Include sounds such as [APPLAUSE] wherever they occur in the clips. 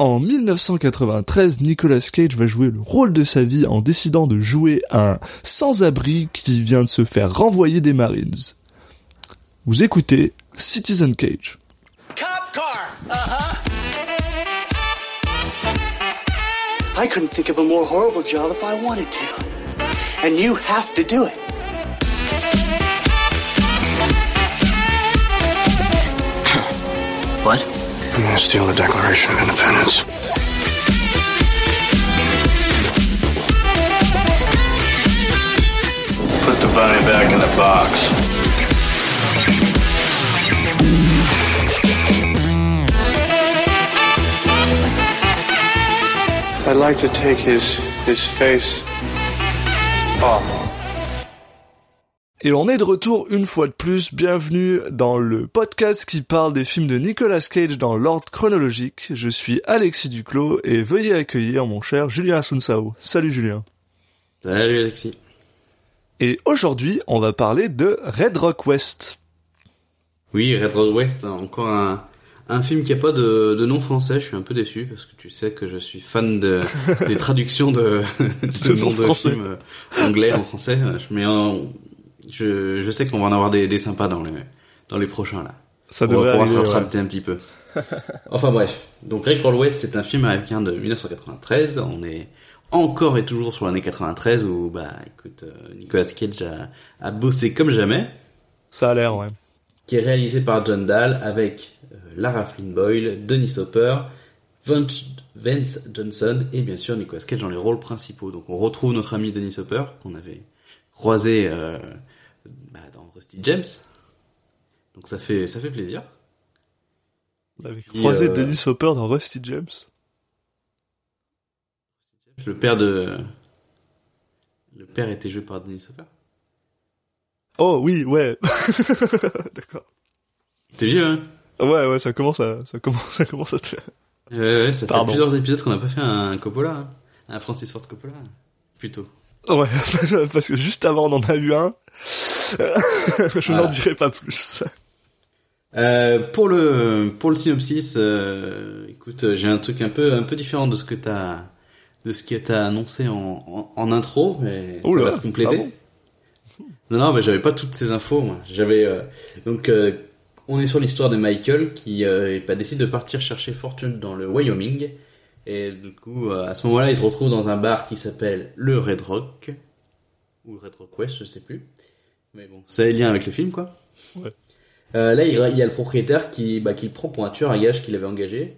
En 1993, Nicolas Cage va jouer le rôle de sa vie en décidant de jouer un sans-abri qui vient de se faire renvoyer des Marines. Vous écoutez Citizen Cage. Cop car. Uh-huh. I couldn't think of a more horrible job if I wanted to. And you have to do it. I'm gonna steal the Declaration of Independence. Put the bunny back in the box. I'd like to take his his face off. Et on est de retour une fois de plus, bienvenue dans le podcast qui parle des films de Nicolas Cage dans l'ordre chronologique. Je suis Alexis Duclos et veuillez accueillir mon cher Julien Asunsao. Salut Julien. Salut Alexis. Et aujourd'hui, on va parler de Red Rock West. Oui, Red Road West, encore un, un film qui a pas de, de nom français. Je suis un peu déçu parce que tu sais que je suis fan de, [LAUGHS] des traductions de, de, noms de films euh, anglais en français. Mais euh, je, je sais qu'on va en avoir des, des sympas dans les, dans les prochains là. Ça on va pouvoir se ouais. rattraper un petit peu. [LAUGHS] enfin bref. Donc Road West, c'est un film américain de 1993. On est encore et toujours sur l'année 93 où, bah, écoute, euh, Nicolas Cage a, a bossé comme jamais. Ça a l'air, ouais. qui est réalisé par John Dahl avec euh, Lara Flynn Boyle, Denis Hopper, Vance Vance Johnson et bien sûr Nicolas Cage dans les rôles principaux. Donc on retrouve notre ami Denis Hopper qu'on avait croisé euh, bah, dans Rusty James. Donc ça fait ça fait plaisir. On avait Puis, croisé euh, Dennis Hopper dans Rusty James. Le père de le père était joué par Denis Hopper. Oh oui, ouais. [LAUGHS] D'accord. T'es vieux hein? Ouais, ouais, ça commence à, ça commence, [LAUGHS] ça commence à te faire. Ouais, ouais, ça fait Pardon. plusieurs épisodes qu'on n'a pas fait un Coppola, hein. un Francis Ford Coppola, plutôt. Ouais, [LAUGHS] parce que juste avant on en a eu un. [LAUGHS] Je n'en dirai pas plus. Euh, pour le pour le synopsis, euh, écoute, j'ai un truc un peu un peu différent de ce que t'as de ce que t'as annoncé en, en, en intro, mais Oula, ça va se compléter. ah bon Non, non, mais j'avais pas toutes ces infos. Moi, j'avais euh, donc on est sur l'histoire de Michael qui bah, décide de partir chercher fortune dans le Wyoming et du coup euh, à ce moment-là il se retrouve dans un bar qui s'appelle le Red Rock ou Red Rock West, je sais plus. Mais bon, ça a lien avec le film quoi. Ouais. Euh, là, il y a le propriétaire qui, bah, qui le prend pour un tueur à gage qu'il avait engagé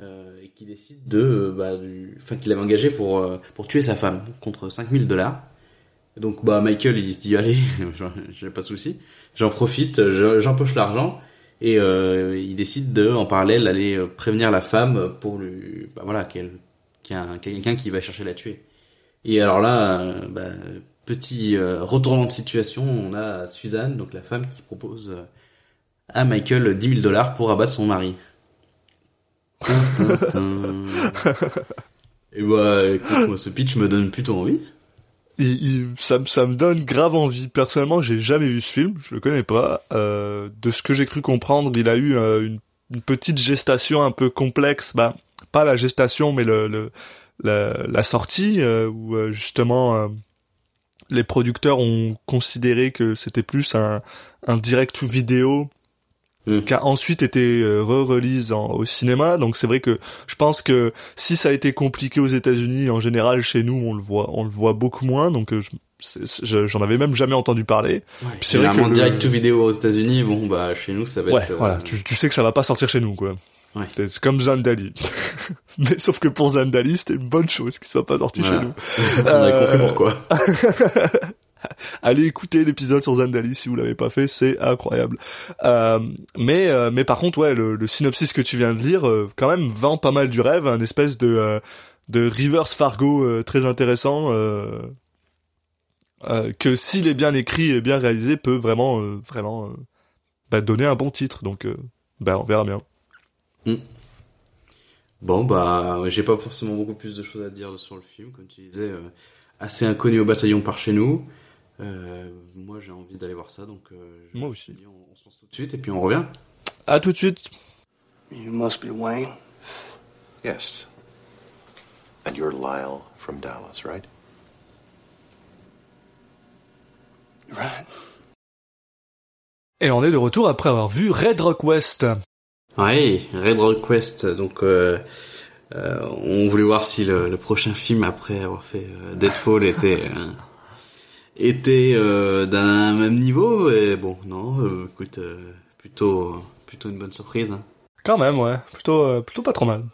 euh, et qui décide de, euh, bah, du, enfin, qu'il avait engagé pour euh, pour tuer sa femme contre 5000 dollars. Donc, bah, Michael, il se dit allez, [LAUGHS] j'ai pas de souci, j'en profite, je- j'empoche l'argent et euh, il décide de, en parallèle, aller euh, prévenir la femme pour lui, bah, voilà, qu'elle, qu'il y a un- quelqu'un qui va chercher à la tuer. Et alors là, euh, bah, petit euh, retournement de situation, on a Suzanne, donc la femme qui propose à Michael 10 000 dollars pour abattre son mari. [LAUGHS] Et bah, écoute, moi, ce pitch me donne plutôt envie. Il, il- ça, ça me donne grave envie. Personnellement, j'ai jamais vu ce film, je le connais pas. Euh, de ce que j'ai cru comprendre, il a eu euh, une, une petite gestation un peu complexe. Bah, pas la gestation, mais le, le la, la sortie euh, où euh, justement euh, les producteurs ont considéré que c'était plus un, un direct ou vidéo Mm. qui a ensuite été euh, re-release en- au cinéma. Donc c'est vrai que je pense que si ça a été compliqué aux États-Unis, en général chez nous on le voit, on le voit beaucoup moins. Donc euh, je- j'en avais même jamais entendu parler. Ouais, c'est vrai que le- direct to vidéo aux États-Unis, bon, bah, chez nous, ça va Ouais, être. euh, voilà. Tu, tu sais que ça va pas sortir chez nous, quoi. Ouais. C'est comme Zandali. [LAUGHS] Mais sauf que pour Zandali, c'était une bonne chose qu'il soit pas sorti Voilà. chez nous. [LAUGHS] On a Euh, compris pourquoi. [LAUGHS] [LAUGHS] Allez écouter l'épisode sur Zandali si vous l'avez pas fait, c'est incroyable. Euh, mais euh, mais par contre ouais, le, synopsis que tu viens de lire euh, quand même vend pas mal du rêve, un espèce de de reverse Fargo très intéressant que s'il est bien écrit et bien réalisé peut vraiment vraiment bah, donner un bon titre. Donc bah on verra bien. Bon, bah, j'ai pas forcément beaucoup plus de choses à dire sur le film, comme tu disais, assez inconnu au bataillon par chez nous. Euh, moi, j'ai envie d'aller voir ça, donc euh, je- Moi aussi. On, on se lance tout de suite et puis on revient. À tout de suite. You must be Wayne. Yes. And you're Lyle from Dallas, right? Right. Et on est de retour après avoir vu Red Rock West. Oui, Red Rock West. Donc, euh, euh, on voulait voir si le, le prochain film après avoir fait euh, Deadfall était était euh, d'un même niveau. Et bon, non, euh, écoute, euh, plutôt plutôt une bonne surprise. Hein. Quand même, ouais. Plutôt, euh, plutôt pas trop mal.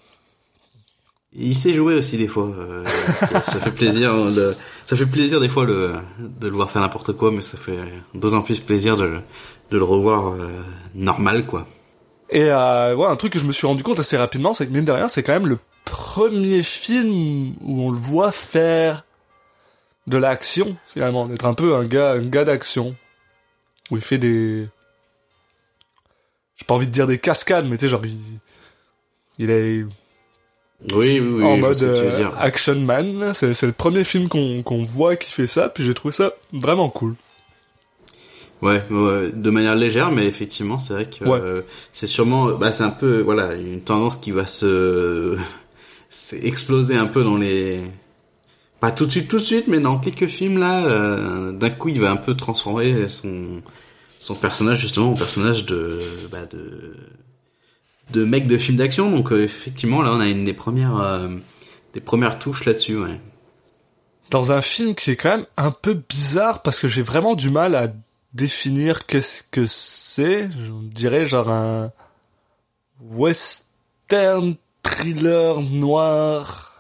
Il sait jouer aussi des fois. euh, ça fait plaisir de, ça fait plaisir des fois le, de le voir faire n'importe quoi, mais ça fait d'autant plus plaisir de, le- de le revoir euh, normal quoi. Et euh, ouais, un truc que je me suis rendu compte assez rapidement, c'est que mine de rien, c'est quand même le premier film où on le voit faire de l'action, finalement, d'être un peu un gars, un gars d'action. Où il fait des... J'ai pas envie de dire des cascades, mais tu sais, genre, il, il est Oui, oui, oui. en mode euh, action man. C'est c'est le premier film qu'on qu'on voit qui fait ça, puis j'ai trouvé ça vraiment cool. Ouais, ouais, de manière légère, mais effectivement, c'est vrai que Ouais. euh, c'est sûrement, bah, c'est un peu, voilà, une tendance qui va se, [LAUGHS] c'est exploser un peu dans les, pas tout de suite, tout de suite, mais dans quelques films là, euh, d'un coup, il va un peu transformer son, son personnage justement en personnage de, bah, de, de mec de film d'action. Donc euh, effectivement, là, on a une des premières, euh, des premières touches là-dessus, ouais. Dans un film qui est quand même un peu bizarre parce que j'ai vraiment du mal à définir qu'est-ce que c'est. Je dirais genre un western thriller noir,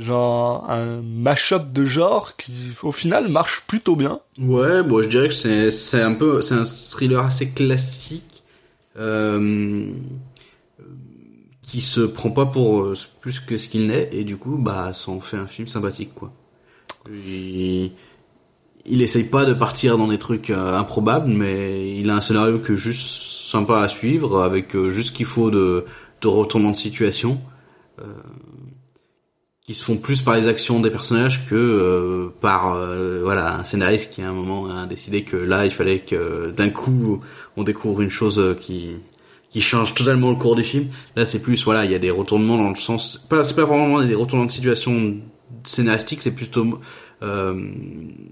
genre un mash-up de genre qui au final marche plutôt bien. Ouais, bon, je dirais que c'est c'est un peu c'est un thriller assez classique euh, qui se prend pas pour euh, plus que ce qu'il n'est et du coup bah ça en fait un film sympathique quoi. Il, essaye pas de partir dans des trucs euh, improbables mais il a un scénario que juste sympa à suivre avec juste ce qu'il faut de de retournement de situation qui se font plus par les actions des personnages que euh, par euh, voilà un scénariste qui à un moment a décidé que là il fallait que d'un coup on découvre une chose euh, qui qui change totalement le cours du film. Là c'est plus voilà il y a des retournements dans le sens pas c'est pas vraiment des retournements de situation scénaristiques c'est plutôt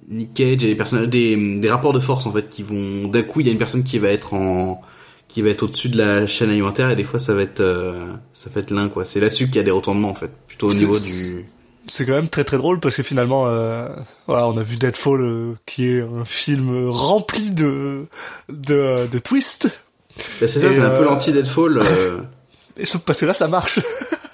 Nick Cage et les personnages des rapports de force en fait qui vont d'un coup il y a une personne qui va être en qui va être au-dessus de la chaîne alimentaire et des fois ça va être ça va être l'un quoi c'est là-dessus qu'il y a des retournements en fait plutôt au C'est- niveau c'est- du C'est quand même très très drôle parce que finalement, euh, voilà, on a vu Deadfall euh, qui est un film rempli de de, de twists. Bah, c'est ça, c'est un peu euh, l'anti-Deadfall. euh, [LAUGHS] Et sauf parce que là, ça marche.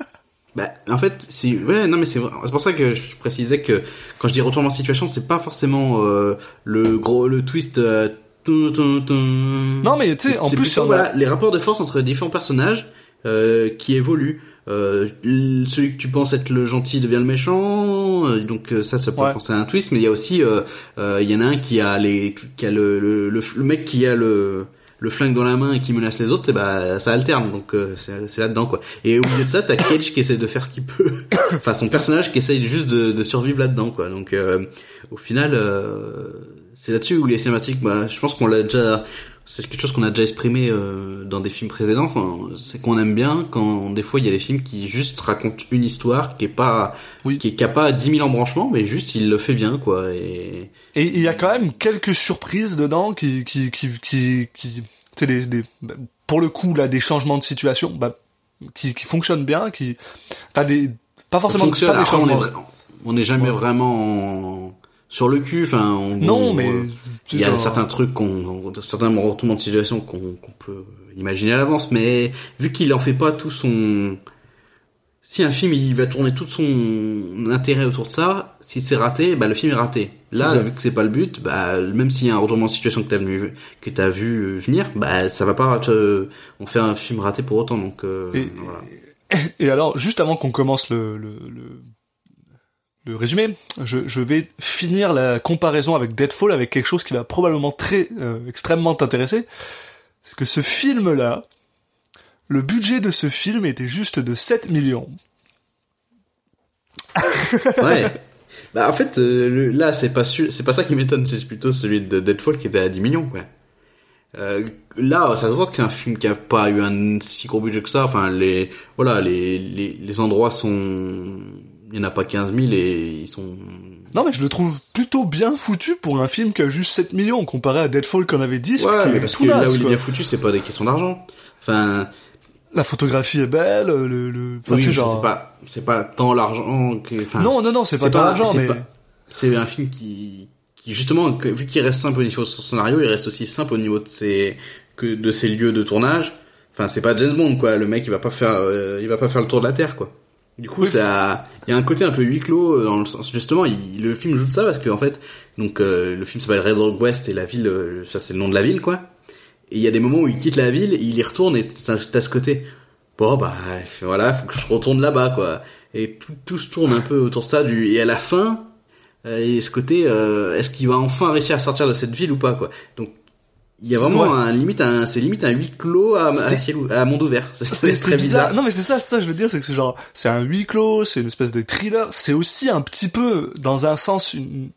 [LAUGHS] bah, en fait, c'est ouais, non mais c'est. C'est pour ça que je précisais que quand je dis retournement de situation, c'est pas forcément euh, le gros le twist. euh. Non, mais tu sais, en plus, plutôt, voilà, les rapports de force entre les différents personnages euh, qui évoluent. Euh, celui que tu penses être le gentil devient le méchant, euh, donc euh, ça, ça peut Ouais. penser à un twist. Mais il y a aussi, euh, euh, il y en a un qui a les, qui a le, le, le, le mec qui a le le flingue dans la main et qui menace les autres, et bah ça alterne, donc euh, c'est là-dedans quoi. Et au milieu de ça, t'as Cage qui essaie de faire ce qu'il peut, [COUGHS] enfin son personnage qui essaye juste de, de survivre là-dedans quoi. Donc euh, au final, euh, c'est là-dessus où les cinématiques, bah, je pense qu'on l'a déjà, c'est quelque chose qu'on a déjà exprimé euh, dans des films précédents. C'est qu'on aime bien quand des fois il y a des films qui juste racontent une histoire qui est pas, Oui. qui est qui a pas 10 000 embranchements, mais juste il le fait bien quoi. Et Et il y a quand même quelques surprises dedans qui, qui, qui, qui, qui sais, des, des, pour le coup, là, des changements de situation, bah, qui, qui fonctionnent bien, qui, enfin, des, pas forcément pas des Après, on est, changements. on n'est jamais Ouais. vraiment en- sur le cul. Enfin, on- Non, on- mais, euh, il y a ça. certains trucs qu'on, certains retournements de situation qu'on qu'on peut imaginer à l'avance, mais vu qu'il en fait pas tout son, si un film il va tourner tout son intérêt autour de ça, si c'est raté, bah le film est raté. Là, vu que c'est pas le but, bah même s'il y a un retournement de situation que t'as vu, que t'as vu venir, bah ça va pas te, on fait un film raté pour autant, donc euh, Et- voilà. Et alors, juste avant qu'on commence le, le, le, le résumé, je, vais finir la comparaison avec Deadfall avec quelque chose qui va probablement très, euh, extrêmement t'intéresser. C'est que ce film-là, le budget de ce film était juste de 7 millions. [LAUGHS] Ouais. Bah en fait euh, là c'est pas c'est pas ça qui m'étonne, c'est plutôt celui de Deadfall qui était à 10 millions quoi. Euh, là, ça se voit qu'un film qui a pas eu un si gros budget que ça. Enfin, les voilà, les les, les endroits sont, il y en a pas 15 000 et ils sont. Non mais je le trouve plutôt bien foutu pour un film qui a juste 7 millions comparé à Deadfall qu'on avait 10 Ouais, qui mais parce tout que là où il est bien foutu, c'est pas des questions d'argent. Enfin, La photographie est belle, le... le... enfin, oui, tu sais, je genre... sais pas, c'est pas tant l'argent que. Enfin, Non, non, non, c'est pas c'est tant l'argent, c'est mais... pas- c'est un film qui, qui justement, vu qu'il reste simple au niveau de son scénario, il reste aussi simple au niveau de ses, que de ses lieux de tournage. Enfin, c'est pas James Bond, quoi. Le mec, il va pas faire, euh, il va pas faire le tour de la Terre, quoi. Du coup, Oui. ça, il y a un côté un peu huis clos euh, dans le sens, justement, il, le film joue de ça parce que en fait, donc euh, le film s'appelle Red Rock West et la ville, euh, ça c'est le nom de la ville, quoi. Et il y a des moments où il quitte la ville, il y retourne et t'as t'as ce côté, bon bah voilà, faut que je retourne là-bas, quoi. Et tout, tout se tourne un peu autour de ça. Du, et à la fin, euh, et ce côté, euh, est-ce qu'il va enfin réussir à sortir de cette ville ou pas, quoi. Donc il y a vraiment ouais. un limite, un, c'est limite un huis clos à, à, ciel à monde ouvert. [LAUGHS] C'est très bizarre. bizarre. Non mais c'est ça, ça je veux dire, c'est que c'est genre, c'est un huis clos, c'est une espèce de thriller, c'est aussi un petit peu, dans un sens, une,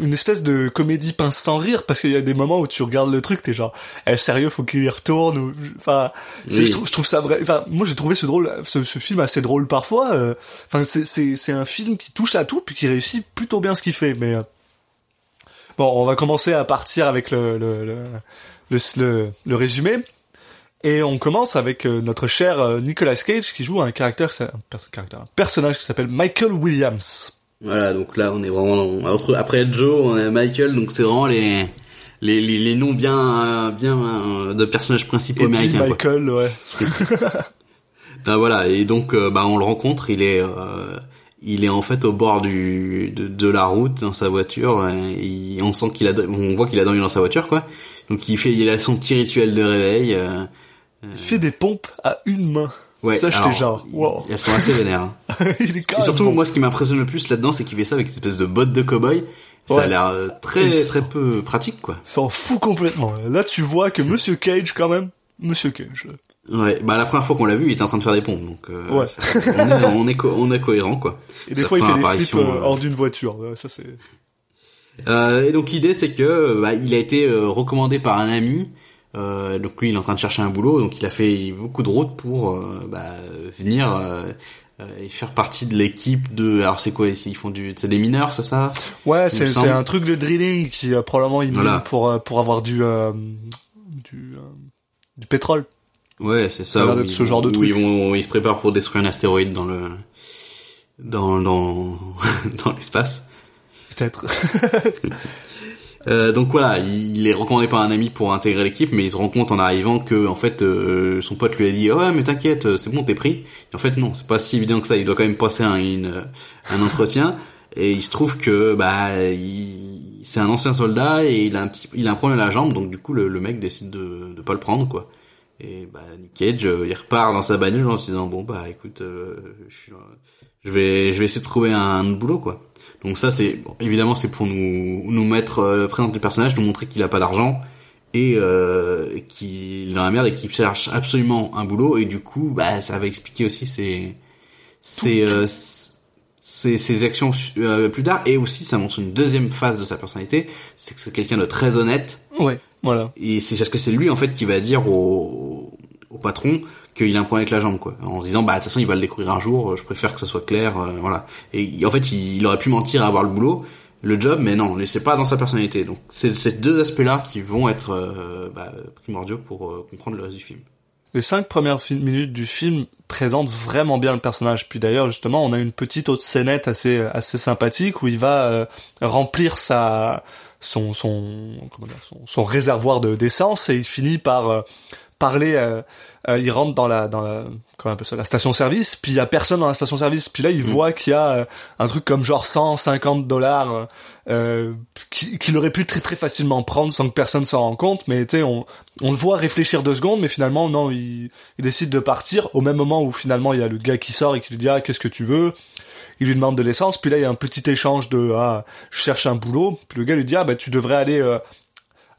une espèce de comédie pince sans rire, parce qu'il y a des moments où tu regardes le truc, t'es genre, eh, sérieux, faut qu'il y retourne, ou, enfin, Oui. je, trouve, je trouve ça vrai, enfin, moi j'ai trouvé ce drôle, ce, ce film assez drôle parfois, euh, enfin, c'est, c'est, c'est un film qui touche à tout, puis qui réussit plutôt bien ce qu'il fait, mais, euh, bon, on va commencer à partir avec le, le, le, le, le- le résumé. Et on commence avec euh, notre cher euh, Nicolas Cage qui joue un caractère, un, perso- caractère, un personnage qui s'appelle Michael Williams. Voilà, donc là on est vraiment après Joe, on a Michael, donc c'est vraiment les les, les, les noms bien euh, bien euh, de personnages principaux Et américains. quoi. Michael, ouais. Ah, [LAUGHS] voilà, et donc bah on le rencontre, il est euh, il est en fait au bord du de, de la route dans sa voiture, euh, et on sent qu'il a on voit qu'il a dormi dans sa voiture quoi. Donc il fait il a son petit rituel de réveil. euh, Il fait des pompes à une main. ouais, ça, j'étais genre, wow. Elles sont assez vénères. hein. [LAUGHS] Il est Et surtout, bon. moi, ce qui m'impressionne le plus là-dedans, c'est qu'il fait ça avec une espèce de botte de cow-boy. Ça a l'air euh, très, très peu pratique, quoi. S'en fout complètement. Là, tu vois que Monsieur Cage, quand même, Monsieur Cage. Ouais, bah, la première fois qu'on l'a vu, il était en train de faire des pompes, donc, euh, Ouais. ça- on, est, on, est co- on est cohérent, quoi. Et des fois, il fait des flips euh, euh, hors d'une voiture. Ça, c'est... Euh, et donc l'idée c'est que bah, il a été euh, recommandé par un ami. Euh, donc lui il est en train de chercher un boulot, donc il a fait beaucoup de routes pour bah, venir et faire partie de l'équipe de. Alors c'est quoi ici Ils font du, c'est des mineurs, c'est ça? Ouais, c'est c'est un truc de drilling qui probablement il mine Voilà. pour pour avoir du euh, du euh, du pétrole. Ouais, c'est Ça où ils- ce genre de où truc. Ils, vont, ils se préparent pour détruire un astéroïde dans le dans dans [LAUGHS] dans l'espace. Peut-être. [LAUGHS] Euh, donc voilà, il, est recommandé par un ami pour intégrer l'équipe, mais il se rend compte en arrivant que en fait euh, son pote lui a dit ouais mais t'inquiète c'est bon t'es pris. Et en fait non, c'est pas si évident que ça. Il doit quand même passer un, une, un entretien et il se trouve que bah il, c'est un ancien soldat et il a un petit il a un problème à la jambe donc du coup le, le mec décide de de pas le prendre quoi. Et bah Nick Cage euh, il repart dans sa bagnole en se disant bon bah écoute euh, je, suis, je vais je vais essayer de trouver un, un boulot quoi. Donc ça c'est bon, évidemment c'est pour nous nous mettre euh, présenter le personnage, nous montrer qu'il a pas d'argent et euh, qu'il est dans la merde et qu'il cherche absolument un boulot et du coup bah ça va expliquer aussi ses ses euh, ses, ses actions euh, plus tard. Et aussi ça montre une deuxième phase de sa personnalité, c'est que c'est quelqu'un de très honnête. Ouais, voilà. et c'est parce que c'est lui en fait qui va dire au, au patron qu'il a un problème avec la jambe quoi. En se disant bah de toute façon il va le découvrir un jour je préfère que ça soit clair euh, voilà. Et en fait il, il aurait pu mentir à avoir le boulot le job mais non c'est pas dans sa personnalité. Donc c'est ces deux aspects là qui vont être euh, bah, primordiaux pour comprendre le reste du film. Les cinq premières minutes du film présentent vraiment bien le personnage. Puis d'ailleurs, justement, on a une petite autre scénette assez assez sympathique où il va euh, remplir sa son, son réservoir de d'essence et il finit par euh, parler. euh, euh, il rentre dans la dans la comment on appelle ça la station service. Puis il y a personne dans la station service. Puis là, il voit qu'il y a euh, un truc comme genre 150 dollars euh, qui- qu'il aurait pu très très facilement prendre sans que personne s'en rende compte. Mais tu sais, on on le voit réfléchir deux secondes, mais finalement non, il, il décide de partir au même moment où finalement il y a le gars qui sort et qui lui dit ah qu'est-ce que tu veux? Il lui demande de l'essence, puis là il y a un petit échange de ah je cherche un boulot. Puis le gars lui dit ah bah tu devrais aller euh,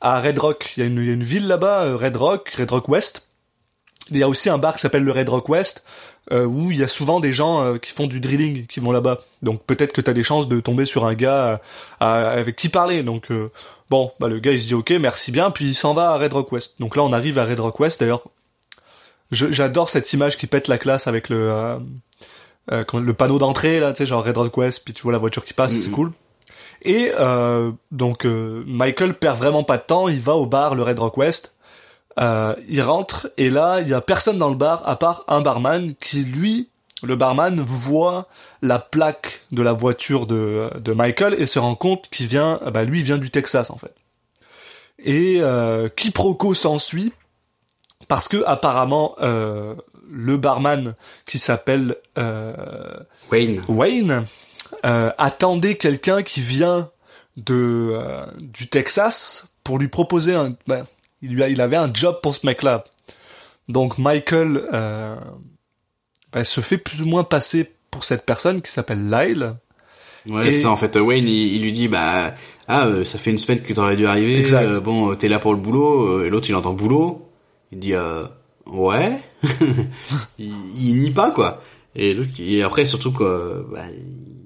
à Red Rock. Il y a une il y a une ville là-bas, euh, Red Rock, Red Rock West. Il y a aussi un bar qui s'appelle le Red Rock West. euh, où il y a souvent des gens euh, qui font du drilling qui vont là-bas. Donc peut-être que t'as des chances de tomber sur un gars euh, avec qui parler. Donc bon, bah le gars il se dit ok, merci bien, puis il s'en va à Red Rock West. Donc là on arrive à Red Rock West. D'ailleurs, j'adore cette image qui pète la classe avec le le panneau d'entrée là, tu sais genre Red Rock West, puis tu vois la voiture qui passe, c'est cool. Et euh, donc euh, Michael perd vraiment pas de temps, il va au bar le Red Rock West. Euh, il rentre et là il y a personne dans le bar à part un barman qui lui le barman voit la plaque de la voiture de, de Michael et se rend compte qu'il vient bah lui vient du Texas en fait et euh, quiproquo s'ensuit parce que apparemment euh, le barman qui s'appelle euh, Wayne. Wayne euh, attendait quelqu'un qui vient de euh, du Texas pour lui proposer un ben, il il avait un job pour ce mec-là. Donc Michael euh, ben, se fait plus ou moins passer pour cette personne qui s'appelle Lyle. Ouais, Et- c'est ça, en fait, Wayne, il, il lui dit, bah, ah, euh, ça fait une semaine que t'aurais dû arriver, Exact. bon, t'es là pour le boulot, et l'autre, il entend boulot, il dit, ouais, [LAUGHS] il, il nie pas, quoi. Et après, surtout, quoi, bah, il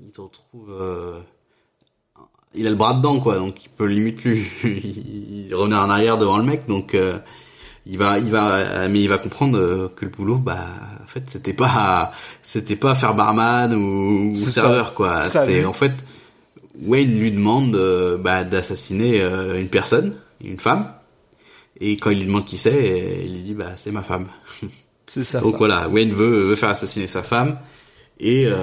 euh, il a le bras dedans, quoi, donc il peut limite lui, [LAUGHS] il revenir en arrière devant le mec, donc, euh, il va, il va, mais il va comprendre euh, que le boulot, bah, en fait, c'était pas, c'était pas faire barman ou, ou C'est ça. serveur, quoi. C'est en fait, Wayne lui demande bah, d'assassiner une personne, une femme, et quand il lui demande qui c'est, il lui dit bah c'est ma femme. C'est ça. Donc voilà, Wayne veut, veut faire assassiner sa femme, et, euh,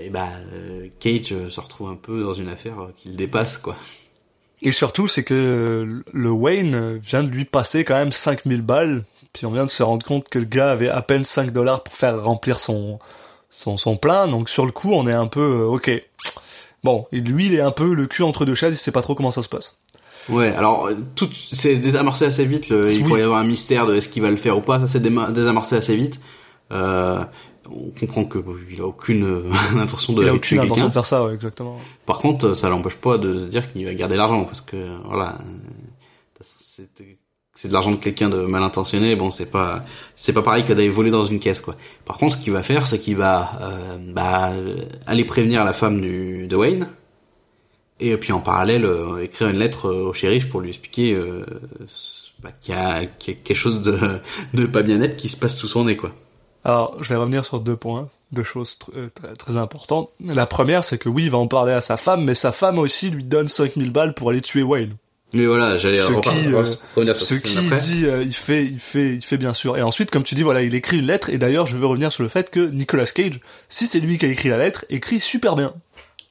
et bah euh, Cage euh, se retrouve un peu dans une affaire euh, qui le dépasse, quoi. Et surtout, c'est que le Wayne vient de lui passer quand même 5000 balles, puis on vient de se rendre compte que le gars avait à peine 5 dollars pour faire remplir son, son, son plein, donc sur le coup, on est un peu, euh, ok. Bon, et lui, il est un peu le cul entre deux chaises, il sait pas trop comment ça se passe. Ouais, alors tout c'est désamorcé assez vite. Le, il Oui. pourrait y avoir un mystère de est-ce qu'il va le faire ou pas. Ça c'est déma- désamorcé assez vite. Euh, on comprend que il a aucune euh, [LAUGHS] intention de Il a aucune intention de faire ça, ouais, exactement. Par contre, ça l'empêche pas de se dire qu'il va garder l'argent parce que voilà, c'est c'est de l'argent de quelqu'un de mal intentionné. Bon, c'est pas c'est pas pareil que d'aller voler dans une caisse quoi. Par contre, ce qu'il va faire, c'est qu'il va euh, bah, aller prévenir la femme du de Wayne et puis en parallèle euh, écrire une lettre euh, au shérif pour lui expliquer euh, bah, qu'il y, y a quelque chose de [LAUGHS] de pas bien net qui se passe sous son nez quoi. Alors, je vais revenir sur deux points, deux choses tr- euh, très, très importantes. La première, c'est que oui, il va en parler à sa femme, mais sa femme aussi lui donne 5000 balles pour aller tuer Wayne. Mais voilà, j'allais ce qui, euh, revenir sur ce qui après. dit, euh, il fait, il fait, il fait bien sûr. Et ensuite, comme tu dis, voilà, il écrit une lettre. Et d'ailleurs, je veux revenir sur le fait que Nicolas Cage, si c'est lui qui a écrit la lettre, écrit super bien.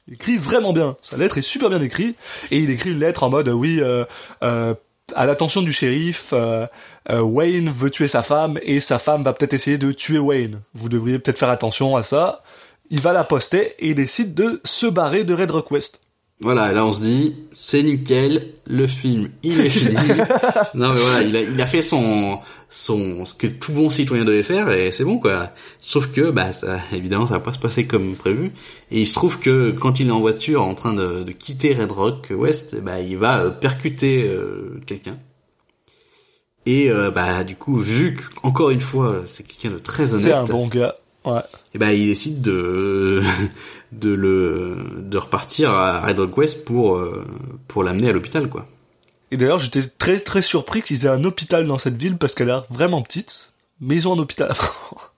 Il écrit vraiment bien. Sa lettre est super bien écrite. Et il écrit une lettre en mode, euh, oui, euh, euh, à l'attention du shérif, euh, euh, Wayne veut tuer sa femme et sa femme va peut-être essayer de tuer Wayne. Vous devriez peut-être faire attention à ça. Il va la poster et il décide de se barrer de Red Rock West. Voilà, là on se dit, c'est nickel, le film, il est [LAUGHS] fini. non mais voilà, il a, il a fait son, son, ce que tout bon citoyen devait faire et c'est bon quoi. Sauf que, bah, ça, évidemment, ça va pas se passer comme prévu. Et il se trouve que quand il est en voiture en train de, de quitter Red Rock West, bah, il va euh, percuter euh, quelqu'un. Et euh, bah du coup, vu qu'encore une fois, c'est quelqu'un de très honnête. C'est un bon gars. Ouais. et ben il décide de [LAUGHS] de le de repartir à Red Rock West pour euh, pour l'amener à l'hôpital quoi. Et d'ailleurs, j'étais très très surpris qu'ils aient un hôpital dans cette ville parce qu'elle a l'air vraiment petite. Mais ils ont un hôpital.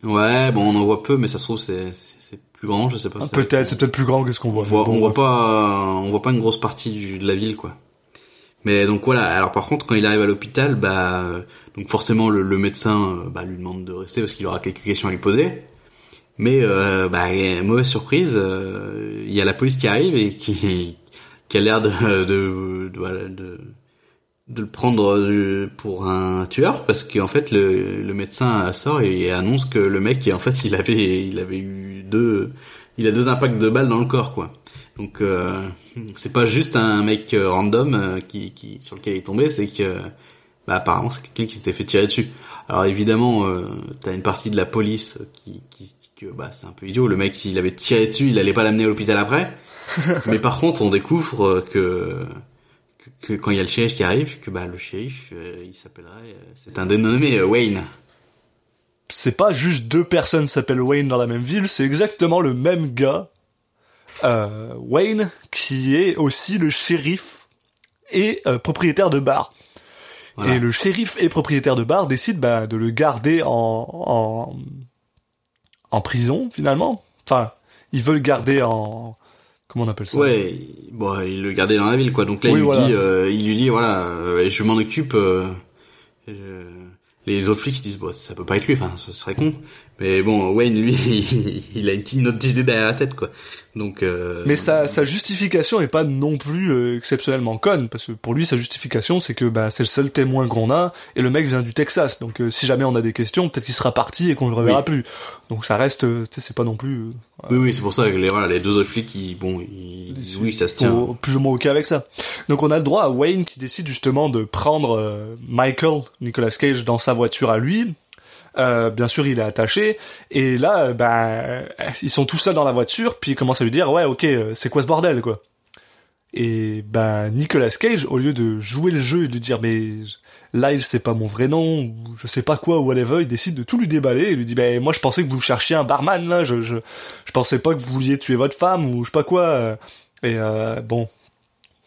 Ouais, bon on en voit peu mais ça se trouve c'est c'est plus grand, je sais pas. ça- peut-être, c'est peut-être plus grand que ce qu'on on voit. voit, bon, on voit pas on voit pas une grosse partie du, de la ville quoi. Mais donc voilà, alors par contre quand il arrive à l'hôpital, bah donc forcément le, le médecin euh, bah, lui demande de rester parce qu'il aura quelques questions à lui poser. Mais euh, bah mauvaise surprise, euh, il y a la police qui arrive et qui qui a l'air de de, de, de de le prendre euh, pour un tueur parce qu'en fait le, le médecin sort et annonce que le mec en fait [LAUGHS] il avait il avait eu deux il a deux impacts de balles dans le corps quoi. Donc euh, c'est pas juste un mec euh, random euh, qui, qui sur lequel il est tombé c'est que bah apparemment c'est quelqu'un qui s'était fait tirer dessus. Alors évidemment euh, t'as une partie de la police qui qui se dit que bah c'est un peu idiot. Le mec s'il avait tiré dessus il allait pas l'amener à l'hôpital après. [LAUGHS] Mais par contre on découvre que que, quand il y a le shérif qui arrive, que bah le shérif, euh, il s'appellerait, euh, c'est un dénommé euh, Wayne. c'est pas juste deux personnes s'appellent Wayne dans la même ville, c'est exactement le même gars, Wayne, qui est aussi le shérif et propriétaire de bar. Voilà. Et le shérif et propriétaire de bar décide bah, de le garder en, en en prison finalement. Enfin, ils veulent le garder en comment on appelle ça Ouais, il- bon, il le gardait dans la ville, quoi. Donc là, Oui, il, lui voilà. dit, euh, il lui dit, voilà, euh, je m'en occupe. euh, je- Les autres flics ils disent, bon, ça peut pas être lui, enfin, ce serait con. Mais bon, Wayne, lui, il, [LAUGHS] il a une petite note d'idée derrière la tête, quoi. Donc. Euh, Mais sa, sa justification est pas non plus euh, exceptionnellement conne, parce que pour lui, sa justification, c'est que bah, c'est le seul témoin qu'on a, et le mec vient du Texas, donc euh, si jamais on a des questions, peut-être qu'il sera parti et qu'on le reverra Oui. plus. Donc ça reste, euh, tu sais, c'est pas non plus... euh, Oui, oui, c'est pour ça que les, voilà, les deux autres flics, ils, bon, ils oui, ça se tient. au- plus ou moins ok avec ça. Donc on a le droit à Wayne qui décide justement de prendre euh, Michael, Nicolas Cage, dans sa voiture à lui. Euh, bien sûr, il est attaché. Et là, euh, ben, ils sont tous seuls dans la voiture, puis il commence à lui dire, ouais, ok, euh, c'est quoi ce bordel, quoi? Et ben, Nicolas Cage, au lieu de jouer le jeu et de lui dire, mais Lyle, c'est pas mon vrai nom, ou je sais pas quoi, ou whatever, il décide de tout lui déballer et lui dit, ben, moi, je pensais que vous cherchiez un barman, là, je, je, je pensais pas que vous vouliez tuer votre femme, ou je sais pas quoi. Et euh, bon,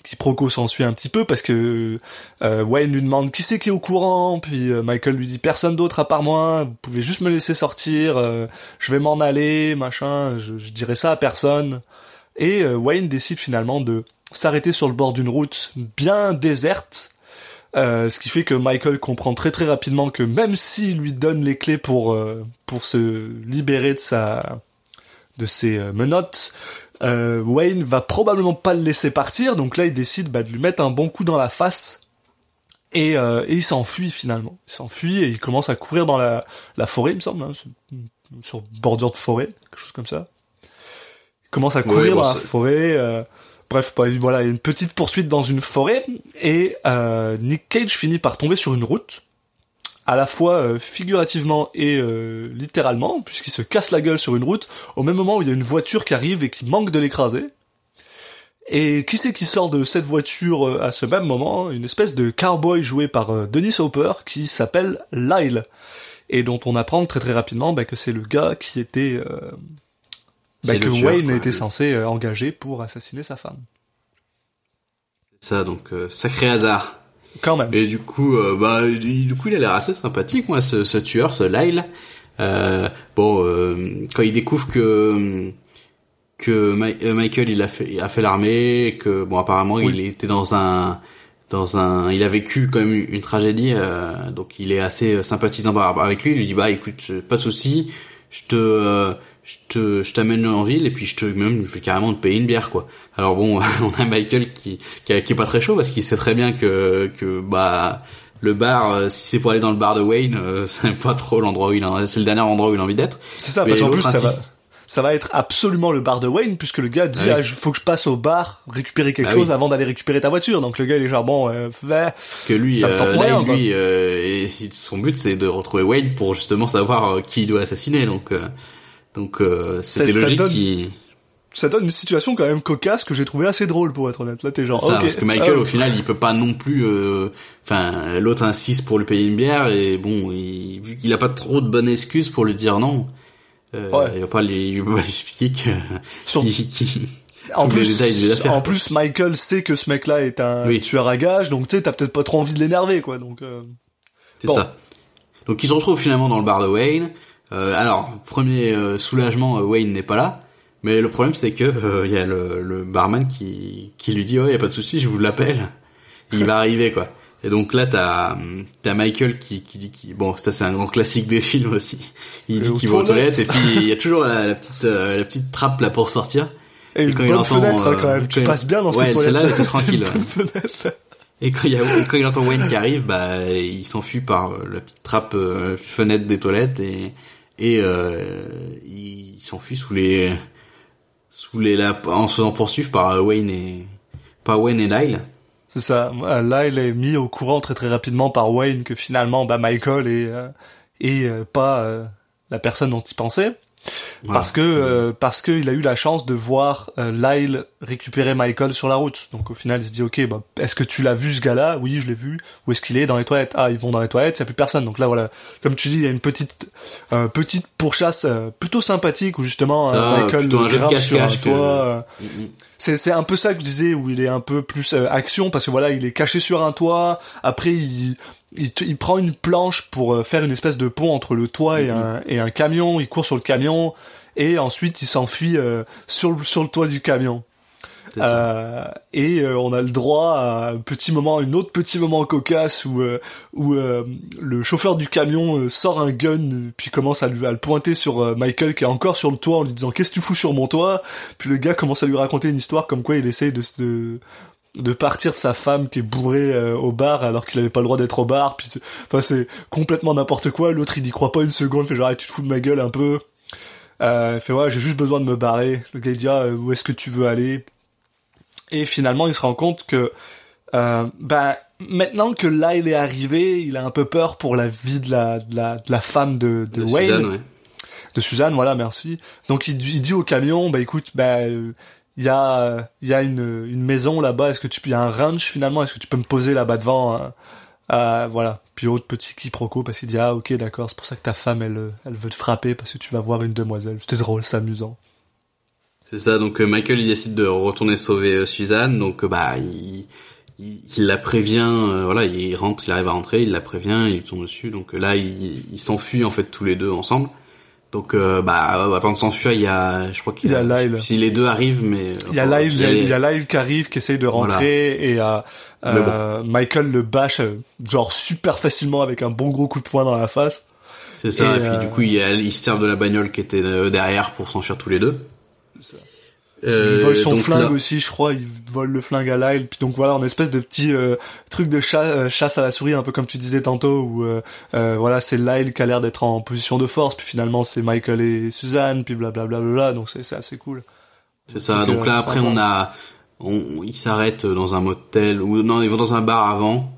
quiproquo s'ensuit un petit peu parce que euh, Wayne lui demande qui c'est qui est au courant, puis euh, Michael lui dit personne d'autre à part moi, vous pouvez juste me laisser sortir, euh, je vais m'en aller, machin, je, je dirai ça à personne. Et Wayne décide finalement de s'arrêter sur le bord d'une route bien déserte, ce qui fait que Michael comprend très très rapidement que même s'il lui donne les clés pour pour se libérer de sa de ses menottes, euh, Wayne va probablement pas le laisser partir, donc là il décide bah, de lui mettre un bon coup dans la face et, euh, et il s'enfuit finalement. Il s'enfuit et il commence à courir dans la, la forêt, il me semble, hein, sur- bordure de forêt, quelque chose comme ça. Il commence à courir Ouais, bon, dans la forêt. euh, bref, bah, voilà, il y a une petite poursuite dans une forêt et euh, Nick Cage finit par tomber sur une route à la fois euh, figurativement et euh, littéralement, puisqu'il se casse la gueule sur une route, au même moment où il y a une voiture qui arrive et qui manque de l'écraser. Et qui c'est qui sort de cette voiture euh, à ce même moment? Une espèce de cowboy joué par euh, Dennis Hopper qui s'appelle Lyle, et dont on apprend très très rapidement bah, que c'est le gars qui était... euh, bah, que tueur, Wayne quoi. était censé euh, engager pour assassiner sa femme. Ça, donc, euh, sacré hasard. Quand même. Et du coup, euh, bah, du coup, il a l'air assez sympathique, moi, ce, ce tueur, ce Lyle. Euh, bon, euh, quand il découvre que que euh, Michael il a fait il a fait l'armée, que bon apparemment Oui. il était dans un dans un il a vécu quand même une tragédie, euh, donc il est assez sympathisant avec lui. Il lui dit bah écoute, pas de souci, je te euh, je te je t'amène en ville et puis je te même je vais carrément te payer une bière quoi. Alors bon, [LAUGHS] on a Michael qui qui, est- qui est pas très chaud parce qu'il sait très bien que que bah le bar, euh, si c'est pour aller dans le bar de Wayne, euh, [LAUGHS] c'est pas trop l'endroit où il a, c'est le dernier endroit où il a envie d'être. C'est ça, Mais parce qu'en plus, ça va, ça va être absolument le bar de Wayne, puisque le gars dit, Ah ah, oui. faut que je passe au bar, récupérer quelque Ah chose oui. avant d'aller récupérer ta voiture. Donc le gars, il est genre, bon, euh, que lui, ça euh, là, quoi. lui, euh, et son but c'est de retrouver Wayne pour justement savoir euh, qui il doit assassiner. Donc, euh, donc euh, c'était ça logique donne- qu'il ça donne une situation quand même cocasse que j'ai trouvé assez drôle, pour être honnête. Là, t'es genre, ça, parce que Michael ah, au final il peut pas non plus. euh, Enfin, l'autre insiste pour lui payer une bière et bon, il, vu qu'il a pas trop de bonnes excuses pour lui dire non. Euh, Ouais. Il va pas lui, expliquer que [LAUGHS] Sur- [LAUGHS] en plus, affaires, en quoi. plus, Michael sait que ce mec-là est un Oui. tueur à gages, donc tu sais, t'as peut-être pas trop envie de l'énerver, quoi. Donc, euh, C'est Bon. ça. Donc il se retrouve finalement dans le bar de Wayne. Euh, alors premier euh, soulagement, euh, Wayne n'est pas là. Mais le problème c'est que euh, il y a le, le barman qui qui lui dit oh y a pas de souci, je vous l'appelle. Il va arriver quoi. Et donc là t'as t'as Michael qui qui dit qui bon ça c'est un grand classique des films aussi. Il dit qu'il va aux toilettes. toilettes et puis il y a toujours la, la petite euh, la petite trappe là pour sortir. et quand il entend, fenêtre, hein, quand euh, même. quand Tu il- passes bien dans Ouais, cette toilette. celle-là, elle était [LAUGHS] tranquille. Et quand il, y a, quand il entend Wayne qui arrive, bah, il s'enfuit par euh, la petite trappe euh, fenêtre des toilettes et, et euh, il s'enfuit sous les sous les en se faisant poursuivre par euh, Wayne et par Wayne et Lyle. C'est ça. Là, il est mis au courant très très rapidement par Wayne que finalement, bah, Michael est, est euh, pas la personne dont il pensait. Voilà. parce que euh, parce que il a eu la chance de voir euh, Lyle récupérer Michael sur la route. Donc au final, il se dit ok, bah, est-ce que tu l'as vu ce gars-là? Oui, je l'ai vu. Où est-ce qu'il est? Dans les toilettes. Ah, ils vont dans les toilettes. Il y a plus personne. Donc là, voilà, comme tu dis, il y a une petite euh, petite pourchasse euh, plutôt sympathique où justement Ça, euh, Michael plutôt un le grave sur un que- toit, euh, c'est c'est un peu ça que je disais où il est un peu plus euh, action parce que voilà il est caché sur un toit après il il, te- il prend une planche pour euh, faire une espèce de pont entre le toit et un et un camion. Il court sur le camion et ensuite il s'enfuit euh, sur le sur le toit du camion. Euh, et euh, on a le droit à un petit moment, un autre petit moment cocasse où euh, où euh, le chauffeur du camion sort un gun puis commence à, lui, à le pointer sur Michael qui est encore sur le toit en lui disant qu'est-ce que tu fous sur mon toit? Puis le gars commence à lui raconter une histoire comme quoi il essaye de se- de de partir de sa femme qui est bourrée euh, au bar alors qu'il avait pas le droit d'être au bar puis c'est- enfin c'est complètement n'importe quoi. L'autre il y croit pas une seconde il fait genre Ah, tu te fous de ma gueule un peu. Euh, il fait ouais j'ai juste besoin de me barrer. Le gars il dit ah, euh, où est-ce que tu veux aller? Et finalement, il se rend compte que, euh, bah, maintenant que Lyle est arrivé, il a un peu peur pour la vie de la, de la, de la femme de, de, De Wayne, Suzanne, ouais. de Suzanne, voilà, merci. Donc il, il dit au camion, bah écoute, bah, il y a, y a une, une maison là-bas, est-ce que tu y a un ranch finalement, est-ce que tu peux me poser là-bas devant, hein? Euh, voilà. Puis autre petit quiproquo parce qu'il dit ah ok d'accord c'est pour ça que ta femme elle elle veut te frapper parce que tu vas voir une demoiselle. C'était drôle c'est amusant. C'est ça, donc euh, Michael il décide de retourner sauver euh, Suzanne, donc euh, bah il, il, la prévient, voilà, il rentre, il arrive à rentrer, il la prévient, il tombe dessus, donc là il, il s'enfuit en fait tous les deux ensemble. Donc euh, bah euh, avant de s'enfuir, il y a, je crois qu'il Il y a Lyle. Si les deux arrivent, mais Il y a Lyle, il y a, les- il y a Lyle qui arrive, qui essaye de rentrer et euh, euh, Michael le bâche euh, genre super facilement avec un bon gros coup de poing dans la face. C'est ça, Et, et, puis euh, du coup, il, se sert de la bagnole qui était euh, derrière pour s'enfuir tous les deux. Euh, il vole son flingue là- aussi, je crois. Il vole le flingue à Lyle. Puis donc voilà, en espèce de petit euh, truc de euh, chasse à la souris, un peu comme tu disais tantôt, où euh, voilà, c'est Lyle qui a l'air d'être en position de force, puis finalement c'est Michael et Suzanne, puis blablabla. Bla, bla, bla, donc c'est c'est assez cool. C'est ça. Donc, Donc là, après, sympa. on a, on, ils s'arrêtent dans un motel ou non, ils vont dans un bar avant,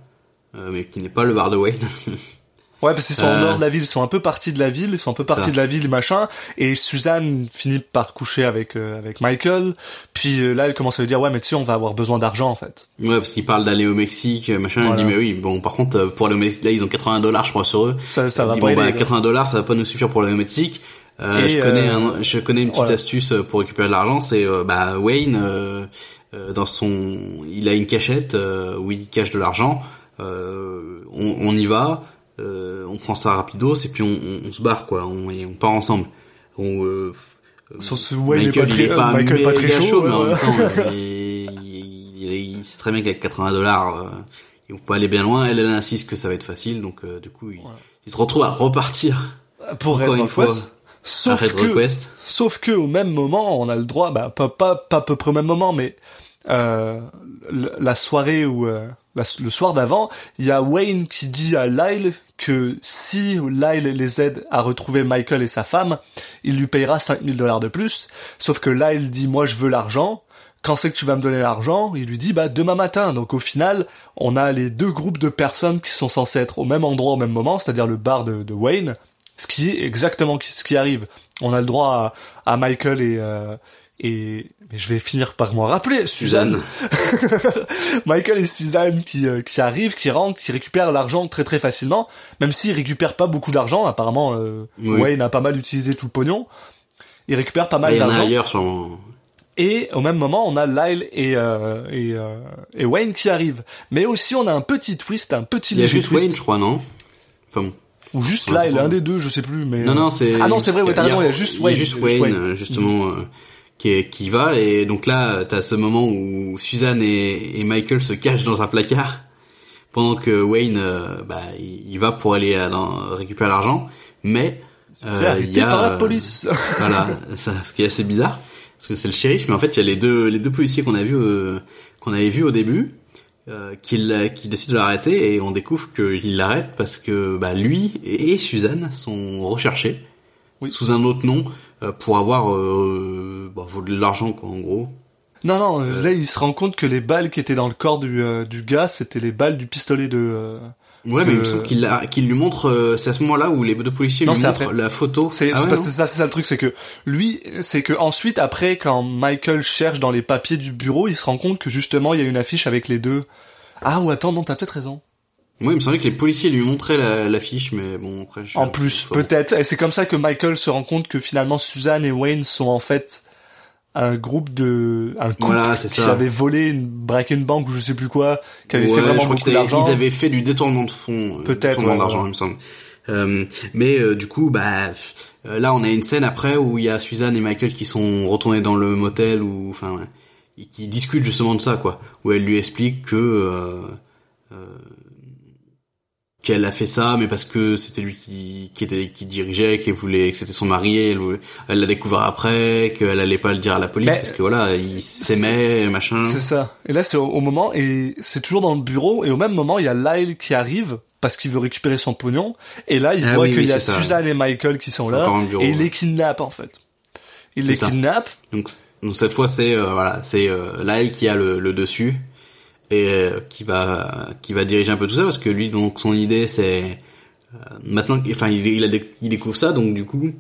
mais qui n'est pas le bar de Wayne. [LAUGHS] Ouais, parce qu'ils sont en Euh, dehors de la ville, ils sont un peu partis de la ville, ils sont un peu partis de la ville, machin. Et Suzanne finit par coucher avec euh, avec Michael. Puis euh, là, elle commence à lui dire ouais, mais tu sais, on va avoir besoin d'argent en fait. ouais, parce qu'ils parlent d'aller au Mexique, machin. Voilà. Il dit mais oui, bon, par contre, euh, pour aller au Mexique, là, ils ont 80 dollars, je crois, sur eux. Ça, ça va dit, pas bon, bah, quoi. 80 dollars, ça va pas nous suffire pour aller au Mexique. Euh, Et, je connais, euh, un, je connais une petite voilà. astuce pour récupérer de l'argent. C'est euh, bah Wayne, euh, euh, dans son, il a une cachette euh, où il cache de l'argent. Euh, on, on y va, euh, on prend ça rapidos et puis on, on, on se barre quoi. On, et on part ensemble. On, euh, Wayne est Michael, pas très- il est pas, euh, Michael pas très chaud, mais en ouais. même temps, [LAUGHS] il, il, il- il sait très bien qu'avec 80 dollars, euh, il faut pas aller bien loin. Elle, elle insiste que ça va être facile, donc euh, du coup, il, il se retrouve à repartir [LAUGHS] Pour encore une fois Sauf Red que, Request. sauf que au même moment, on a le droit, bah pas pas pas à peu près au même moment, mais euh, la soirée où euh, la- le soir d'avant, il y a Wayne qui dit à Lyle que si Lyle les aide à retrouver Michael et sa femme, il lui payera 5000 dollars de plus. Sauf que Lyle dit moi je veux l'argent. Quand c'est que tu vas me donner l'argent? Il lui dit bah demain matin. Donc au final, on a les deux groupes de personnes qui sont censés être au même endroit au même moment, c'est-à-dire le bar de, Wayne, ce qui est exactement ce qui arrive. On a le droit à, à Michael et euh, et mais je vais finir par m'en rappeler Suzanne. [LAUGHS] Michael et Suzanne qui euh, qui arrivent, qui rentrent, qui récupèrent l'argent très très facilement, même s'ils récupèrent pas beaucoup d'argent. Apparemment, euh, Oui. Wayne a pas mal utilisé tout le pognon. Ils récupèrent pas mal il y en a d'argent. ailleurs sur. Et au même moment, on a Lyle et euh, et, et Wayne qui arrivent. Mais aussi, on a un petit twist, un petit Il y a juste twist. Wayne, je crois, non? Enfin bon. Ou juste Ouais, Lyle, ouais. un des deux, je sais plus. Mais Non, non, c'est. Ah non, c'est vrai, ouais, t'as raison, il y a juste Wayne. Il y a juste Wayne, justement, qui, est- qui va. Et donc là, t'as ce moment où Suzanne et, et Michael se cachent dans un placard. Pendant que Wayne, euh, bah, il, va pour aller dans- récupérer l'argent. Mais. euh, il y a, par la police. [LAUGHS] voilà, ça, ce qui est assez bizarre. Parce que c'est le shérif, mais en fait, il y a les deux, les deux policiers qu'on a vu, euh, qu'on avait vus au début, euh, qui, décident de l'arrêter et on découvre qu'il l'arrête parce que bah, lui et, et Suzanne sont recherchés Oui. sous un autre nom pour avoir euh, bah, de l'argent quoi en gros. Non, non, là, il se rend compte que les balles qui étaient dans le corps du, euh, du gars, c'était les balles du pistolet de, euh, Ouais, mais il me semble qu'il lui montre. euh, c'est à ce moment-là où les deux policiers Non, lui montrent après. la photo. C'est Ah ouais, ça, c'est ça le truc, c'est que lui, c'est que ensuite, après, quand Michael cherche dans les papiers du bureau, il se rend compte que justement, il y a une affiche avec les deux. Ah ou attends, non, t'as peut-être raison. Moi, il me semblait que les policiers lui montraient la- l'affiche, mais bon, après. je- En plus, peut-être. Et c'est comme ça que Michael se rend compte que finalement Suzanne et Wayne sont en fait un groupe de, un couple Voilà, c'est qui ça. avait volé une break une bank ou je sais plus quoi, qui avait Ouais, fait vraiment beaucoup d'argent. Ils avaient fait du détournement de fonds. euh, Peut-être, ouais, d'argent, ouais. il me semble. Euh, mais euh, du coup, bah, euh, là, on a une scène après où il y a Suzanne et Michael qui sont retournés dans le motel ou, enfin, ouais, qui discutent justement de ça, quoi. Où elle lui explique que euh, euh, qu'elle a fait ça, mais parce que c'était lui qui, qui était qui dirigeait, qui voulait que c'était son mari. Elle elle l'a découvert après, qu'elle allait pas le dire à la police Mais- parce que voilà, ils s'aimaient, machin. C'est ça. Et là, c'est au, au moment, et c'est toujours dans le bureau, et au même moment, il y a Lyle qui arrive, parce qu'il veut récupérer son pognon, et là, il Ah voit oui, qu'il oui, y a ça. Suzanne et Michael qui sont là, bureau, et il les kidnappe, en fait. Il les ça. kidnappe, Donc, donc cette fois c'est euh, voilà c'est euh, Lai qui a le, le dessus et euh, qui va qui va diriger un peu tout ça parce que lui donc son idée c'est euh, maintenant enfin il, il, a il découvre ça donc du coup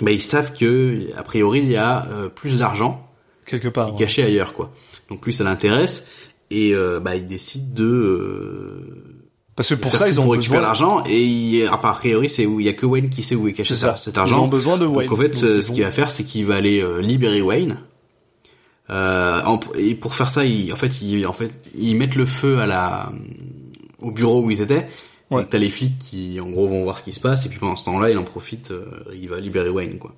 bah, ils savent que a priori il y a euh, plus d'argent quelque part. est ouais. caché ailleurs quoi donc lui ça l'intéresse et euh, bah il décide de euh, Parce que pour ça, ils ont besoin, l'argent et il, a priori c'est où il y a que Wayne qui sait où est caché C'est ça, cet Ils argent ont besoin de Wayne. donc en fait, Donc, ils ce ont- qu'il va faire, c'est qu'il va aller euh, libérer Wayne. Euh, en- et pour faire ça, il, en fait, il, en fait, ils mettent le feu à la, au bureau où ils étaient. Ouais. T'as les flics qui, en gros, vont voir ce qui se passe. Et puis pendant ce temps-là, il en profite, euh, il va libérer Wayne, quoi.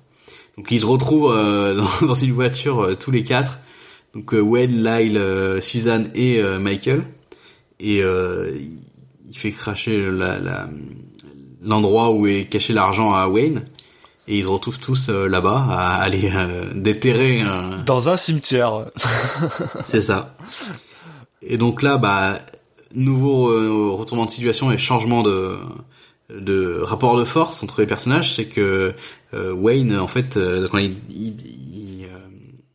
Donc ils se retrouvent euh, [LAUGHS] dans, dans une voiture euh, tous les quatre. Donc Wayne, Lyle, Suzanne et Michael. Et euh, il- fait cracher la, la- l'endroit où est caché l'argent à Wayne. Et ils se retrouvent tous euh, là-bas à aller euh, déterrer. euh, Dans un cimetière. [LAUGHS] c'est ça. Et donc là, bah, nouveau euh, retournement de situation et changement de de rapport de force entre les personnages, c'est que euh, Wayne, en fait, euh, quand il, il, il, euh,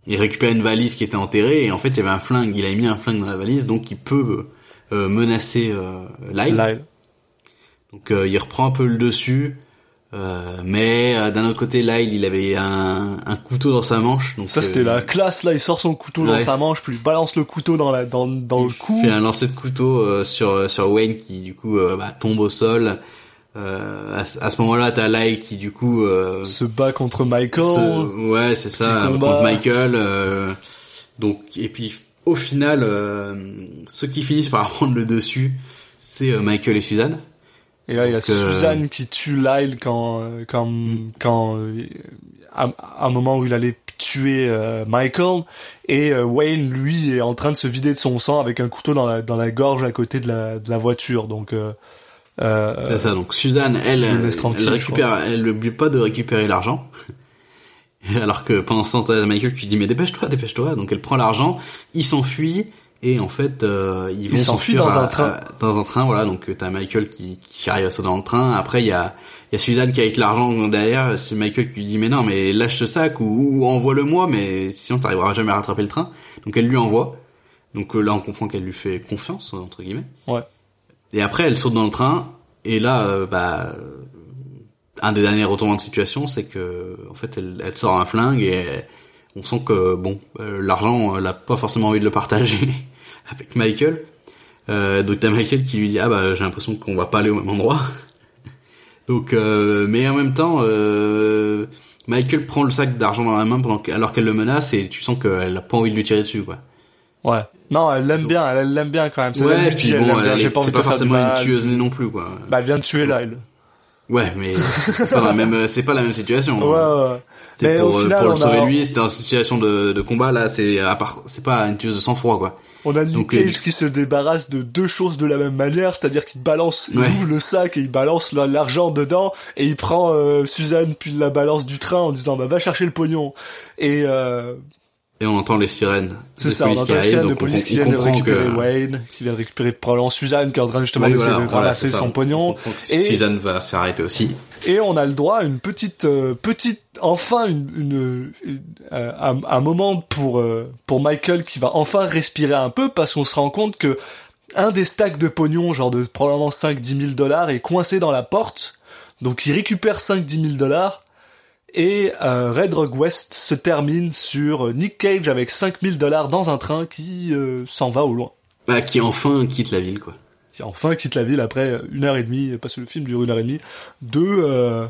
il récupère une valise qui était enterrée et en fait il y avait un flingue, il a mis un flingue dans la valise, donc il peut euh, menacer euh, Lyle. Lyle. Donc euh, il reprend un peu le dessus, euh, mais euh, d'un autre côté, Lyle, il avait un, un couteau dans sa manche. Donc, Ça, c'était euh, la classe, là, il sort son couteau dans sa manche, puis il balance le couteau dans la, dans, dans le cou. Il fait un lancer de couteau euh, sur sur Wayne qui du coup bah, tombe au sol. Euh, à, ce- à ce moment-là, t'as Lyle qui du coup euh, se bat contre Michael. se- ouais c'est ça combat. contre Michael. euh, donc et puis au final, euh, ceux qui finissent par [LAUGHS] prendre le dessus, c'est Michael et Suzanne. Et là, il y a euh, Suzanne qui tue Lyle quand, euh, quand, Mm. quand, euh, à, à un moment où il allait tuer euh, Michael, et euh, Wayne, lui, est en train de se vider de son sang avec un couteau dans la, dans la gorge à côté de la, de la voiture. Donc, euh, C'est ça. Donc Suzanne, elle, le elle, récupère, elle n'oublie pas de récupérer l'argent. [LAUGHS] Alors que pendant ce temps, Michael qui dit mais dépêche-toi, dépêche-toi. Donc elle prend l'argent, il s'enfuit et en fait euh, ils vont s'enfuit s'enfuir dans à- un train. à- dans un train, voilà. Donc t'as Michael qui, qui arrive à sauter dans le train. Après il y a il y a Suzanne qui a avec l'argent derrière. C'est Michael qui lui dit mais non mais lâche ce sac ou, ou envoie-le moi mais sinon t'arriveras jamais à rattraper le train. Donc elle lui envoie. Donc euh, là on comprend qu'elle lui fait confiance entre guillemets. ouais. Et après, elle saute dans le train. Et là, euh, bah, euh, un des derniers retournements de situation, c'est que, en fait, elle, elle sort un flingue et on sent que, bon, euh, l'argent, elle a pas forcément envie de le partager [LAUGHS] avec Michael. Euh, donc t'as Michael qui lui dit, ah bah, j'ai l'impression qu'on va pas aller au même endroit. [LAUGHS] donc, euh, mais en même temps, euh, Michael prend le sac d'argent dans la main pendant que- alors qu'elle le menace et tu sens qu'elle a pas envie de lui tirer dessus, quoi. Ouais. Non, elle l'aime bien, elle l'aime bien quand même. Ses Ouais, puis elle bon, elle pas c'est pas forcément une tueuse non plus, quoi. Bah, elle vient de tuer Lyle. Ouais, mais [LAUGHS] c'est pas la même, c'est pas la même situation. Ouais, ouais, ouais. C'était Mais pour, au euh, final, pour le sauver a, lui, c'était en situation de, de combat. Là, c'est à part, c'est pas une tueuse de sang-froid, quoi. On a Nick Cage euh, qui se débarrasse de deux choses de la même manière, c'est-à-dire qu'il balance, il ouvre le sac et il balance la- l'argent dedans, et il prend euh, Suzanne puis il la balance du train en disant bah va chercher le pognon. Et euh, Et on entend les sirènes. c'est ça, on entend qui les sirènes de on- police on qui viennent de comprend récupérer que- Wayne, qui vient de récupérer probablement Suzanne qui est en train justement Oui, d'essayer voilà, de ramasser son On pognon. Et- Suzanne va se faire arrêter aussi. Et on a le droit à une petite, euh, petite, enfin une, une, euh, un, un moment pour euh, pour Michael qui va enfin respirer un peu parce qu'on se rend compte que un des stacks de pognon, genre de probablement 5-10 000 dollars, est coincé dans la porte. Donc il récupère 5-10 000 dollars. Et euh, Red Rock West se termine sur Nick Cage avec 5000 dollars dans un train qui euh, s'en va au loin. Bah, qui enfin quitte la ville, quoi. Qui enfin quitte la ville après une heure et demie, parce que le film dure une heure et demie, deux, euh,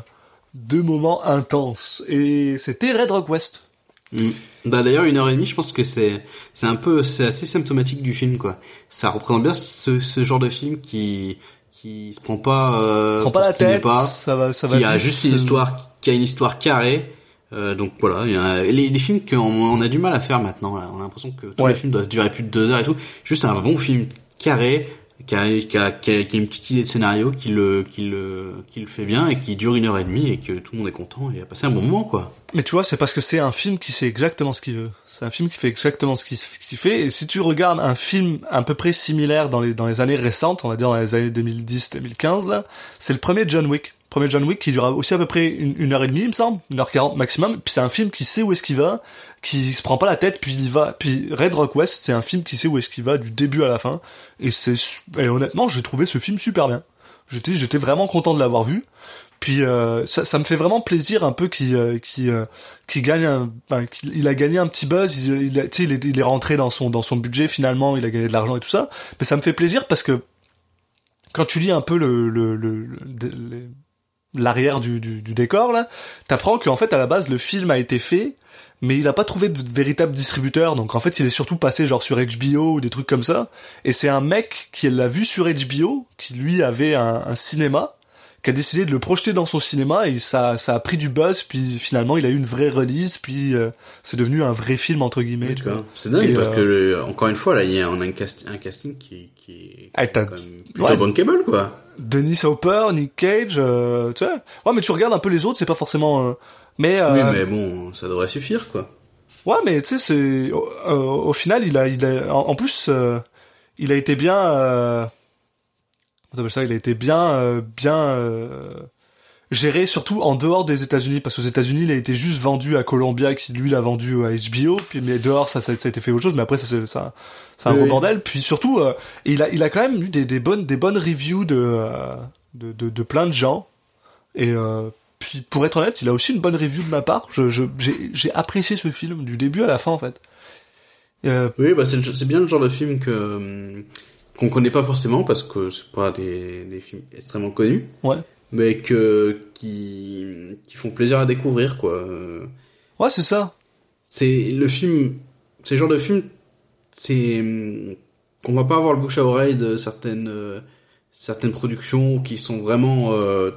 deux moments intenses. Et c'était Red Rock West. Mm. Bah d'ailleurs une heure et demie, je pense que c'est c'est un peu c'est assez symptomatique du film quoi. Ça représente bien ce, ce genre de film qui qui se prend pas euh, Prends pas la tête, pas, ça va, ça va qui a juste une c'est- histoire qui a une histoire carrée. Euh, donc voilà, il y a, les, les films qu'on on a du mal à faire maintenant. Là. On a l'impression que tous Ouais. les films doivent durer plus de deux heures et tout. Juste un bon film carré, qui a, une petite idée de scénario, qui le, qui le, qui le fait bien et qui dure une heure et demie et que tout le monde est content et a passé un bon moment quoi. Mais tu vois, c'est parce que c'est un film qui sait exactement ce qu'il veut. C'est un film qui fait exactement ce qu'il fait. Et si tu regardes un film à peu près similaire dans les, dans les années récentes, on va dire dans les années 2010-2015, là, c'est le premier John Wick. Premier John Wick qui dure aussi à peu près une, une heure et demie, il me semble, une heure quarante maximum. Puis c'est un film qui sait où est-ce qu'il va, qui se prend pas la tête, puis il y va. Puis Red Rock West, c'est un film qui sait où est-ce qu'il va du début à la fin. Et c'est, et honnêtement, j'ai trouvé ce film super bien. J'étais, j'étais vraiment content de l'avoir vu. Puis euh, ça, ça me fait vraiment plaisir un peu qu'il euh, qu'il, euh, qu'il gagne un, ben, qu'il- il a gagné un petit buzz, il, il, a- il, est, il est rentré dans son dans son budget finalement, il a gagné de l'argent et tout ça. Mais ça me fait plaisir parce que quand tu lis un peu le, le, le- le- l'arrière du, du, du décor là, t'apprends qu'en fait à la base le film a été fait, mais il a pas trouvé de véritable distributeur, donc en fait il est surtout passé genre sur HBO ou des trucs comme ça. Et c'est un mec qui l'a vu sur HBO, qui lui avait un, un cinéma, qui a décidé de le projeter dans son cinéma et ça, ça a pris du buzz, puis finalement il a eu une vraie release, puis euh, c'est devenu un vrai film entre guillemets. C'est dingue Et, parce euh, que le- encore une fois là, il y a on a un, cast- un casting qui, qui est Ah, quand même plutôt ouais. bankable quoi. Denis Hopper, Nick Cage, euh, tu vois. Ouais, mais tu regardes un peu les autres, c'est pas forcément. euh, mais, euh, Oui mais bon, ça devrait suffire quoi. Ouais, mais tu sais, c'est au, au final, il a, il a, en, en plus, il a été bien. Euh, on appelle ça, il a été bien, bien géré, surtout en dehors des États-Unis, parce qu'aux États-Unis, il a été juste vendu à Columbia, qui lui l'a vendu à HBO, puis mais dehors, ça, ça, ça a été fait autre chose, mais après, ça, c'est ça, c'est un Oui, gros bordel. Puis surtout, euh, il a, il a quand même eu des, des bonnes, des bonnes reviews de, euh, de, de, de plein de gens, et euh, puis pour être honnête, il a aussi une bonne review de ma part. Je, je, j'ai, j'ai apprécié ce film du début à la fin en fait. Euh, Oui, bah c'est c'est bien le genre de film que qu'on connaît pas forcément parce que c'est pas des, des films extrêmement connus, ouais, mais que qui qui font plaisir à découvrir quoi. Ouais, c'est ça. C'est le film, c'est le genre de film, c'est qu'on va pas avoir le bouche à oreille de certaines euh, certaines productions qui sont vraiment euh,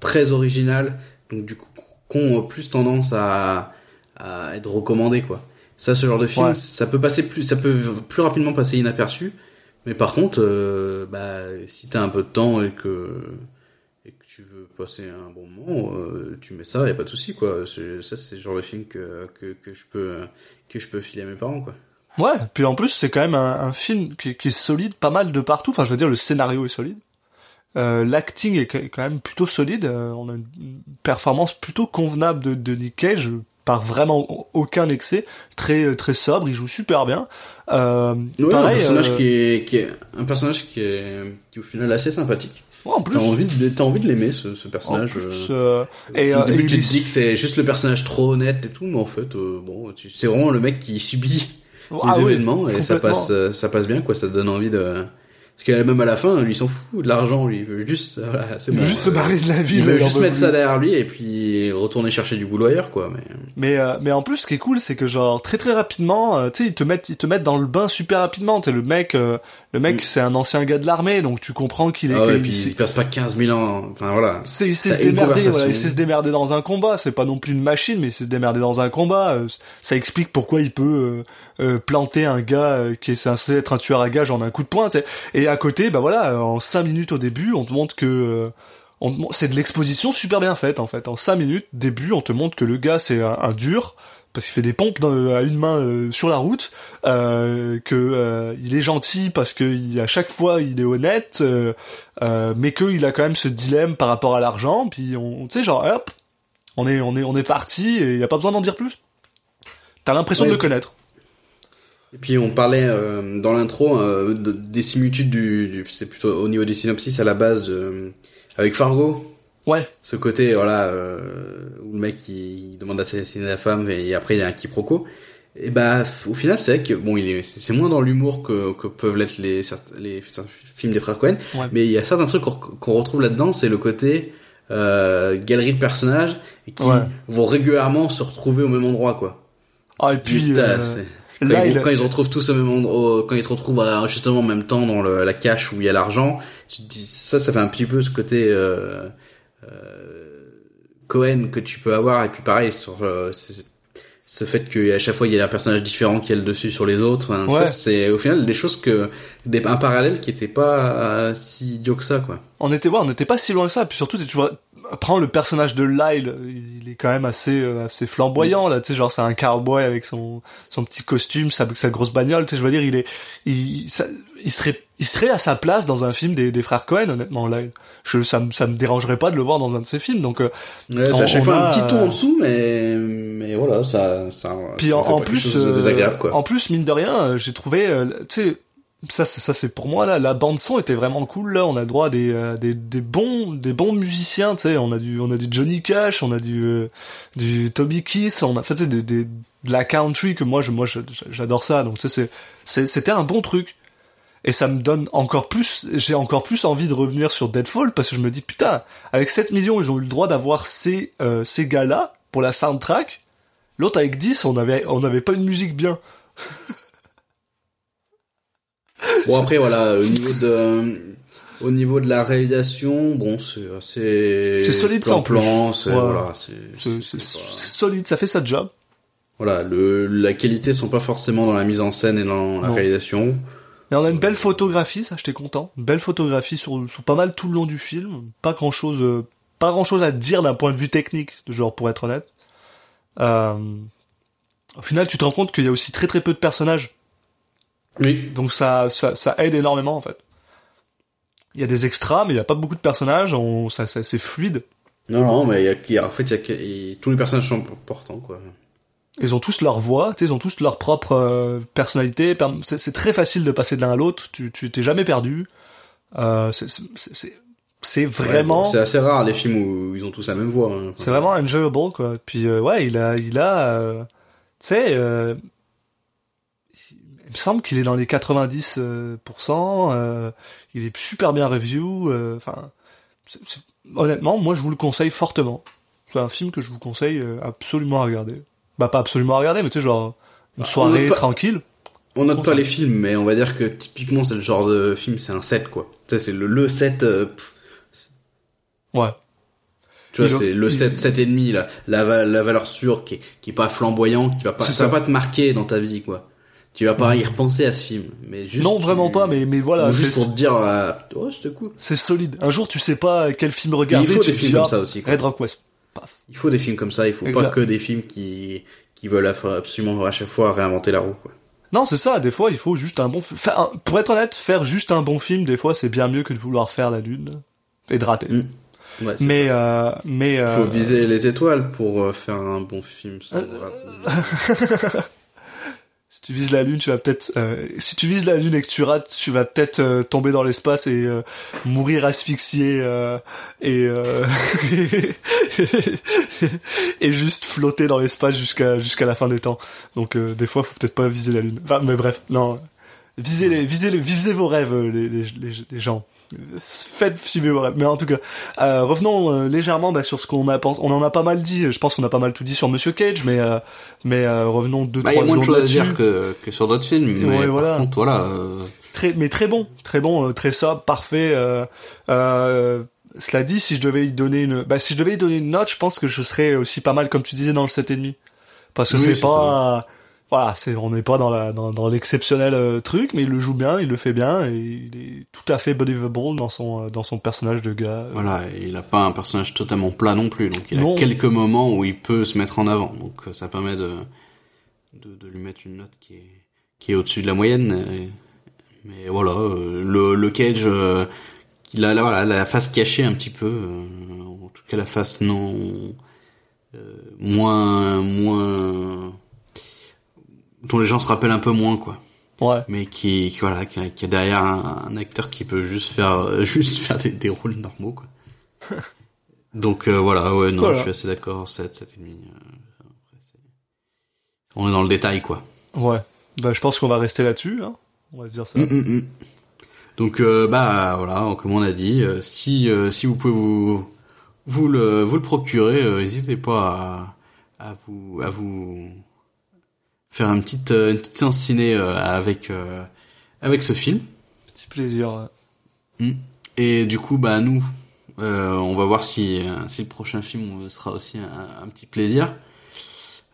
très originales, donc du coup qui ont plus tendance à à être recommandées quoi. Ça, ce genre de film, Ouais. ça peut passer plus, ça peut plus rapidement passer inaperçu. Mais par contre, euh, bah, si t'as un peu de temps et que et que tu veux passer un bon moment, euh, tu mets ça, y a pas de souci quoi. Ça, c'est le genre de film que que que je peux que je peux filer à mes parents quoi. Ouais. Puis en plus, c'est quand même un, un film qui, qui est solide, pas mal de partout. Enfin, je veux dire, le scénario est solide. Euh, L'acting est quand même plutôt solide. Euh, on a une performance plutôt convenable de, de Nick Cage par vraiment aucun excès, très très sobre, il joue super bien. Euh, Ouais, pareil, un personnage euh, qui est qui est un personnage qui est qui est au final assez sympathique. Ouais, en plus, T'as envie de t'as envie de l'aimer ce, ce en personnage. plus, euh, euh, et, au euh, début, et tu te dis que c'est juste le personnage trop honnête et tout, mais en fait, euh, bon, c'est vraiment le mec qui subit Ah les oui, événements et ça passe, euh, ça passe bien, quoi. Ça te donne envie de. Parce que même à la fin, lui, il s'en fout de l'argent, lui, il veut juste, euh, voilà, c'est bon. juste se barrer de la ville. Il veut juste mettre plus. ça derrière lui et puis retourner chercher du boulot ailleurs, quoi. Mais Mais euh, mais en plus, ce qui est cool, c'est que genre très très rapidement, euh, tu sais, ils te mettent ils te mettent dans le bain super rapidement. T'es le mec, euh, le mec, Mm. c'est un ancien gars de l'armée, donc tu comprends qu'il est. ah ouais, puis il- il passe pas 15 000 ans. Enfin voilà. c'est il sait se démerder, voilà, il sait se démerder dans un combat. C'est pas non plus une machine, mais il sait se démerder dans un combat. Euh, ça explique pourquoi il peut planter un gars qui est censé être un tueur à gage en un coup de poing. tu sais. Et à côté, bah voilà, euh, en cinq minutes au début, on te montre que euh, c'est de l'exposition super bien faite en fait. En cinq minutes début, on te montre que le gars c'est un, un dur parce qu'il fait des pompes dans- à une main euh, sur la route, euh, que euh, il est gentil parce que il- à chaque fois il est honnête, euh, euh, mais qu'il a quand même ce dilemme par rapport à l'argent. Puis on, tu sais genre hop, on est on est on est parti et y a pas besoin d'en dire plus. T'as l'impression Ouais. de le connaître. Et puis on parlait euh, dans l'intro euh, de- des similitudes du, du c'est plutôt au niveau des synopsis à la base de, avec Fargo. Ouais, Ce côté voilà euh, où le mec il, il demande d'assassiner la femme et après il y a un quiproquo. Et bah au final c'est vrai que bon il est c'est moins dans l'humour que, que peuvent l'être les les certains films des frères Cohen, Ouais. mais il y a certains trucs qu'on retrouve là-dedans, c'est le côté galerie de personnages qui Ouais. vont régulièrement se retrouver au même endroit quoi. Ah, et puis, Putain, quand, là, ils, il- quand ils se retrouvent tous au même endroit, quand ils se retrouvent à- justement en même temps dans le, la cache où il y a l'argent, tu te dis ça, ça fait un petit peu ce côté euh, euh, Cohen que tu peux avoir et puis pareil sur euh, ce fait qu'à chaque fois il y a un personnage différent qui a le dessus sur les autres. hein, Ouais. Ça c'est au final des choses que des, un parallèle qui était pas euh, si idiot que ça quoi. on était, ouais, on n'était pas si loin que ça. Puis surtout, tu vois, prends le personnage de Lyle, il est quand même assez, euh, assez flamboyant, là, tu sais, genre, c'est un cowboy avec son, son petit costume, sa, sa grosse bagnole, tu sais, je veux dire, il est, il, ça- il serait, il serait à sa place dans un film des, des frères Cohen, honnêtement, Lyle. Je, ça me, ça me dérangerait pas de le voir dans un de ses films, donc, euh, Ouais, On- à chaque on fois a, un petit ton euh, en dessous mais mais voilà ça ça. Puis ça en, plus, euh, désagréable quoi. en plus mine de rien, euh, j'ai trouvé, tu sais, ça, c'est- ça c'est pour moi là, la bande son était vraiment cool là. On a droit à des, euh, des, des bons, des bons musiciens, tu sais. On a du, on a du Johnny Cash, on a du, euh, du Toby Keith, on a fait des, des, de la country que moi, je, moi, j'adore ça. Donc tu sais, c'est, c'était un bon truc. Et ça me donne encore plus, j'ai encore plus envie de revenir sur Deadfall parce que je me dis putain, avec 7 millions, ils ont eu le droit d'avoir ces, euh, ces gars-là pour la soundtrack. L'autre avec 10, on avait, on avait pas une musique bien. [LAUGHS] Bon après voilà au niveau de au niveau de la réalisation bon c'est C'est solide sans plus. plan c'est Ouais. voilà c'est pas- solide, ça fait sa job. voilà le la qualité sont pas forcément dans la mise en scène et dans la Non. réalisation Et on a une belle photographie, ça j'étais content. Une belle photographie sur, sur pas mal tout le long du film. Pas grand chose, pas grand chose à dire d'un point de vue technique, genre pour être honnête. Euh, au final, tu te rends compte qu'il y a aussi très très peu de personnages. Oui Donc ça, ça, ça aide énormément en fait. Il y a des extras, mais il y a pas beaucoup de personnages. On, ça, ça- c'est fluide. non non mais y a, y a- en fait y a tous les personnages sont importants quoi Ils ont tous leur voix, ils ont tous leur propre euh, personnalité. Per- C'est très facile de passer de l'un à l'autre. Tu tu t'es jamais perdu. Euh, c'est- Ouais, vraiment bon, c'est assez rare les films où ils ont tous la même voix hein. c'est vraiment enjoyable quoi. Puis euh, ouais, il a il a tu sais me semble qu'il est dans les 90 euh, pourcents, euh, il est super bien review euh, enfin honnêtement, moi je vous le conseille fortement. C'est un film que je vous conseille absolument à regarder. Bah pas absolument à regarder, mais tu sais genre une Bah, soirée on a pas- tranquille. on note pas les films mais on va dire que typiquement c'est le genre de film c'est un set quoi tu sais c'est le le set euh, Ouais. Tu vois, c'est le il- 7, 7 et demi, là. La, la valeur sûre qui est, qui est pas flamboyant, qui va pas, ça. va pas te marquer dans ta vie, quoi. Tu vas pas y repenser à ce film. Mais juste. non, tu- vraiment pas, mais mais voilà, juste pour te dire, euh, oh, c'était cool. c'est solide. Un jour tu sais pas quel film regarder, Il faut tu des films dis, comme ah, ça aussi, quoi. Red Rock West. Paf. Il faut des films comme ça, il faut Exact. pas que des films qui, qui veulent absolument à chaque fois réinventer la roue, quoi. Non, c'est ça, des fois, il faut juste un bon un- Pour être honnête, faire juste un bon film, des fois, c'est bien mieux que de vouloir faire la lune et de rater. Mm. Ouais, c'est- Mais, euh, mais, euh, faut viser les étoiles pour euh, faire un bon film. sans [LAUGHS] rater. Tu vises la lune, tu vas peut-être, euh, si tu vises la lune et que tu rates, tu vas peut-être euh, tomber dans l'espace et euh, mourir asphyxié euh, et euh, [LAUGHS] et juste flotter dans l'espace jusqu'à jusqu'à la fin des temps. Donc euh, des fois, faut peut-être pas viser la lune. Enfin, mais bref, non. Visez les, visez les, visez vos rêves, les, les gens. Faites suivez vos rêves. Mais en tout cas, euh, revenons euh, légèrement bah, sur ce qu'on a pensé. On en a pas mal dit. Je pense qu'on a pas mal tout dit sur Monsieur Cage, mais euh, mais euh, revenons deux Bah, il y trois a moins de choses à dire que, que sur d'autres films. Mais Ouais, par voilà. contre, voilà. euh, Très, mais très bon, très bon, euh, très sobre, parfait. Euh, euh, cela dit, si je devais y donner une, bah si je devais y donner une note, je pense que je serais aussi pas mal, comme tu disais, dans le 7,5. Parce que Oui, c'est c'est pas, voilà, c'est, on n'est pas dans la, dans, dans l'exceptionnel euh, truc, mais il le joue bien, il le fait bien, et il est tout à fait believable dans son, euh, dans son personnage de gars. Voilà, et il a pas un personnage totalement plat non plus, donc il Non. a quelques moments où il peut se mettre en avant, donc euh, ça permet de, de, de lui mettre une note qui est, qui est au-dessus de la moyenne. et- mais voilà, euh, le, le Cage, euh, la, la face cachée un petit peu, euh, en tout cas la face non euh, moins moins dont les gens se rappellent un peu moins, quoi. Ouais. Mais qui, qui voilà, qui, qui est derrière un, un acteur qui peut juste faire, [LAUGHS] juste faire des, des rôles normaux, quoi. [LAUGHS] Donc euh, voilà, ouais, non, Voilà. je suis assez d'accord. 7, 7 et demi. euh, On est dans le détail, quoi. Ouais. Bah, je pense qu'on va rester là-dessus, hein. On va se dire ça. Mm, mm, mm. Donc euh, bah voilà, comme on a dit, euh, si euh, si vous pouvez vous vous le vous le procurer, euh, n'hésitez pas à, à vous à vous faire une petite euh, une petite séance ciné euh, avec euh, avec ce film. Petit plaisir. ouais. Mm. Et du coup bah nous euh, on va voir si si le prochain film sera aussi un, un petit plaisir.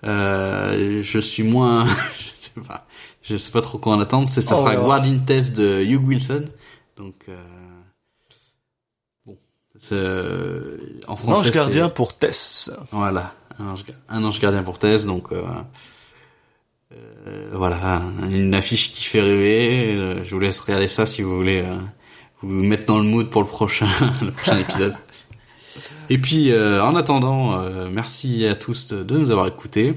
Euh, je suis moins [LAUGHS] je sais pas je sais pas trop quoi en attendre. C'est ça Oh, sera ouais. Guardian Test de Hugh Wilson. Donc euh, bon, euh, en français Ange gardien pour Tess. Voilà, un ange, un ange gardien pour Tess. Donc voilà, une affiche qui fait rêver. Euh, Je vous laisse regarder ça si vous voulez euh, vous mettre dans le mood pour le prochain [LAUGHS] le prochain [LAUGHS] épisode. Et puis euh, en attendant, euh, merci à tous de, de nous avoir écoutés.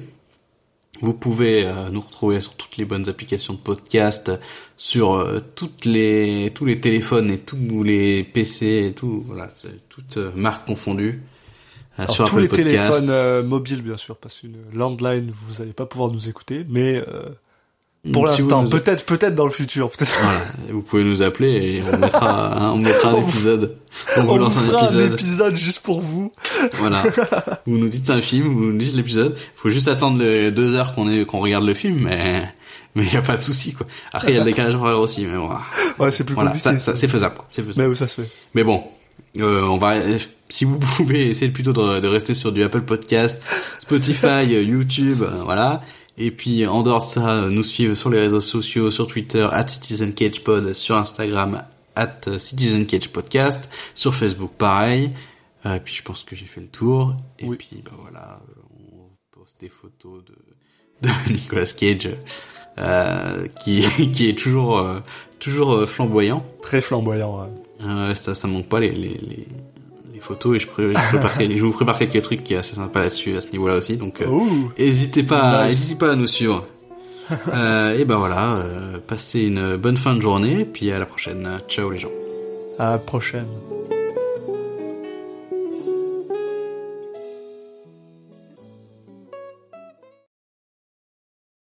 Vous pouvez euh, nous retrouver sur toutes les bonnes applications de podcast, sur euh, toutes les tous les téléphones et tous les PC et tout voilà, c'est toutes euh, marques confondues. euh, Alors, sur tous Apple les Podcast. téléphones euh, mobiles, bien sûr, parce qu'une landline, vous allez pas pouvoir nous écouter, mais euh, pour Si vous l'instant, nous- peut-être, peut-être dans le futur, peut-être. Voilà, vous pouvez nous appeler et on mettra [LAUGHS] un, on mettra un épisode. On vous lance un épisode. un épisode juste pour vous. Voilà. [LAUGHS] Vous nous dites un film, vous nous dites l'épisode. Faut juste attendre les deux heures qu'on est qu'on regarde le film, mais mais y a pas de souci quoi. Après il y a le décalage horaire aussi, mais bon. Ouais, c'est plus Voilà, compliqué. ça, ça, c'est faisable. C'est faisable. Mais où ça se fait. Mais bon, euh, on va. [LAUGHS] Si vous pouvez essayer plutôt de, de rester sur du Apple Podcast, Spotify, [LAUGHS] YouTube, euh, voilà. Et puis en dehors de ça, nous suivre sur les réseaux sociaux, sur Twitter at CitizenCagePod, sur Instagram at CitizenCagePodcast, sur Facebook pareil. Euh, et puis je pense que j'ai fait le tour. Et Oui. puis bah voilà, on poste des photos de, de [LAUGHS] Nicolas Cage. Euh, qui qui est toujours euh, toujours euh, flamboyant Très flamboyant. ouais. Euh, ça, ça manque pas les, les, les, les photos et je, pré- je, prépare, je vous prépare quelques trucs qui est assez sympa là-dessus à ce niveau-là aussi. Donc, euh, n'hésitez pas, Nice. pas à nous suivre. [LAUGHS] euh, et ben voilà, euh, passez une bonne fin de journée, puis à la prochaine. Ciao les gens. À la prochaine.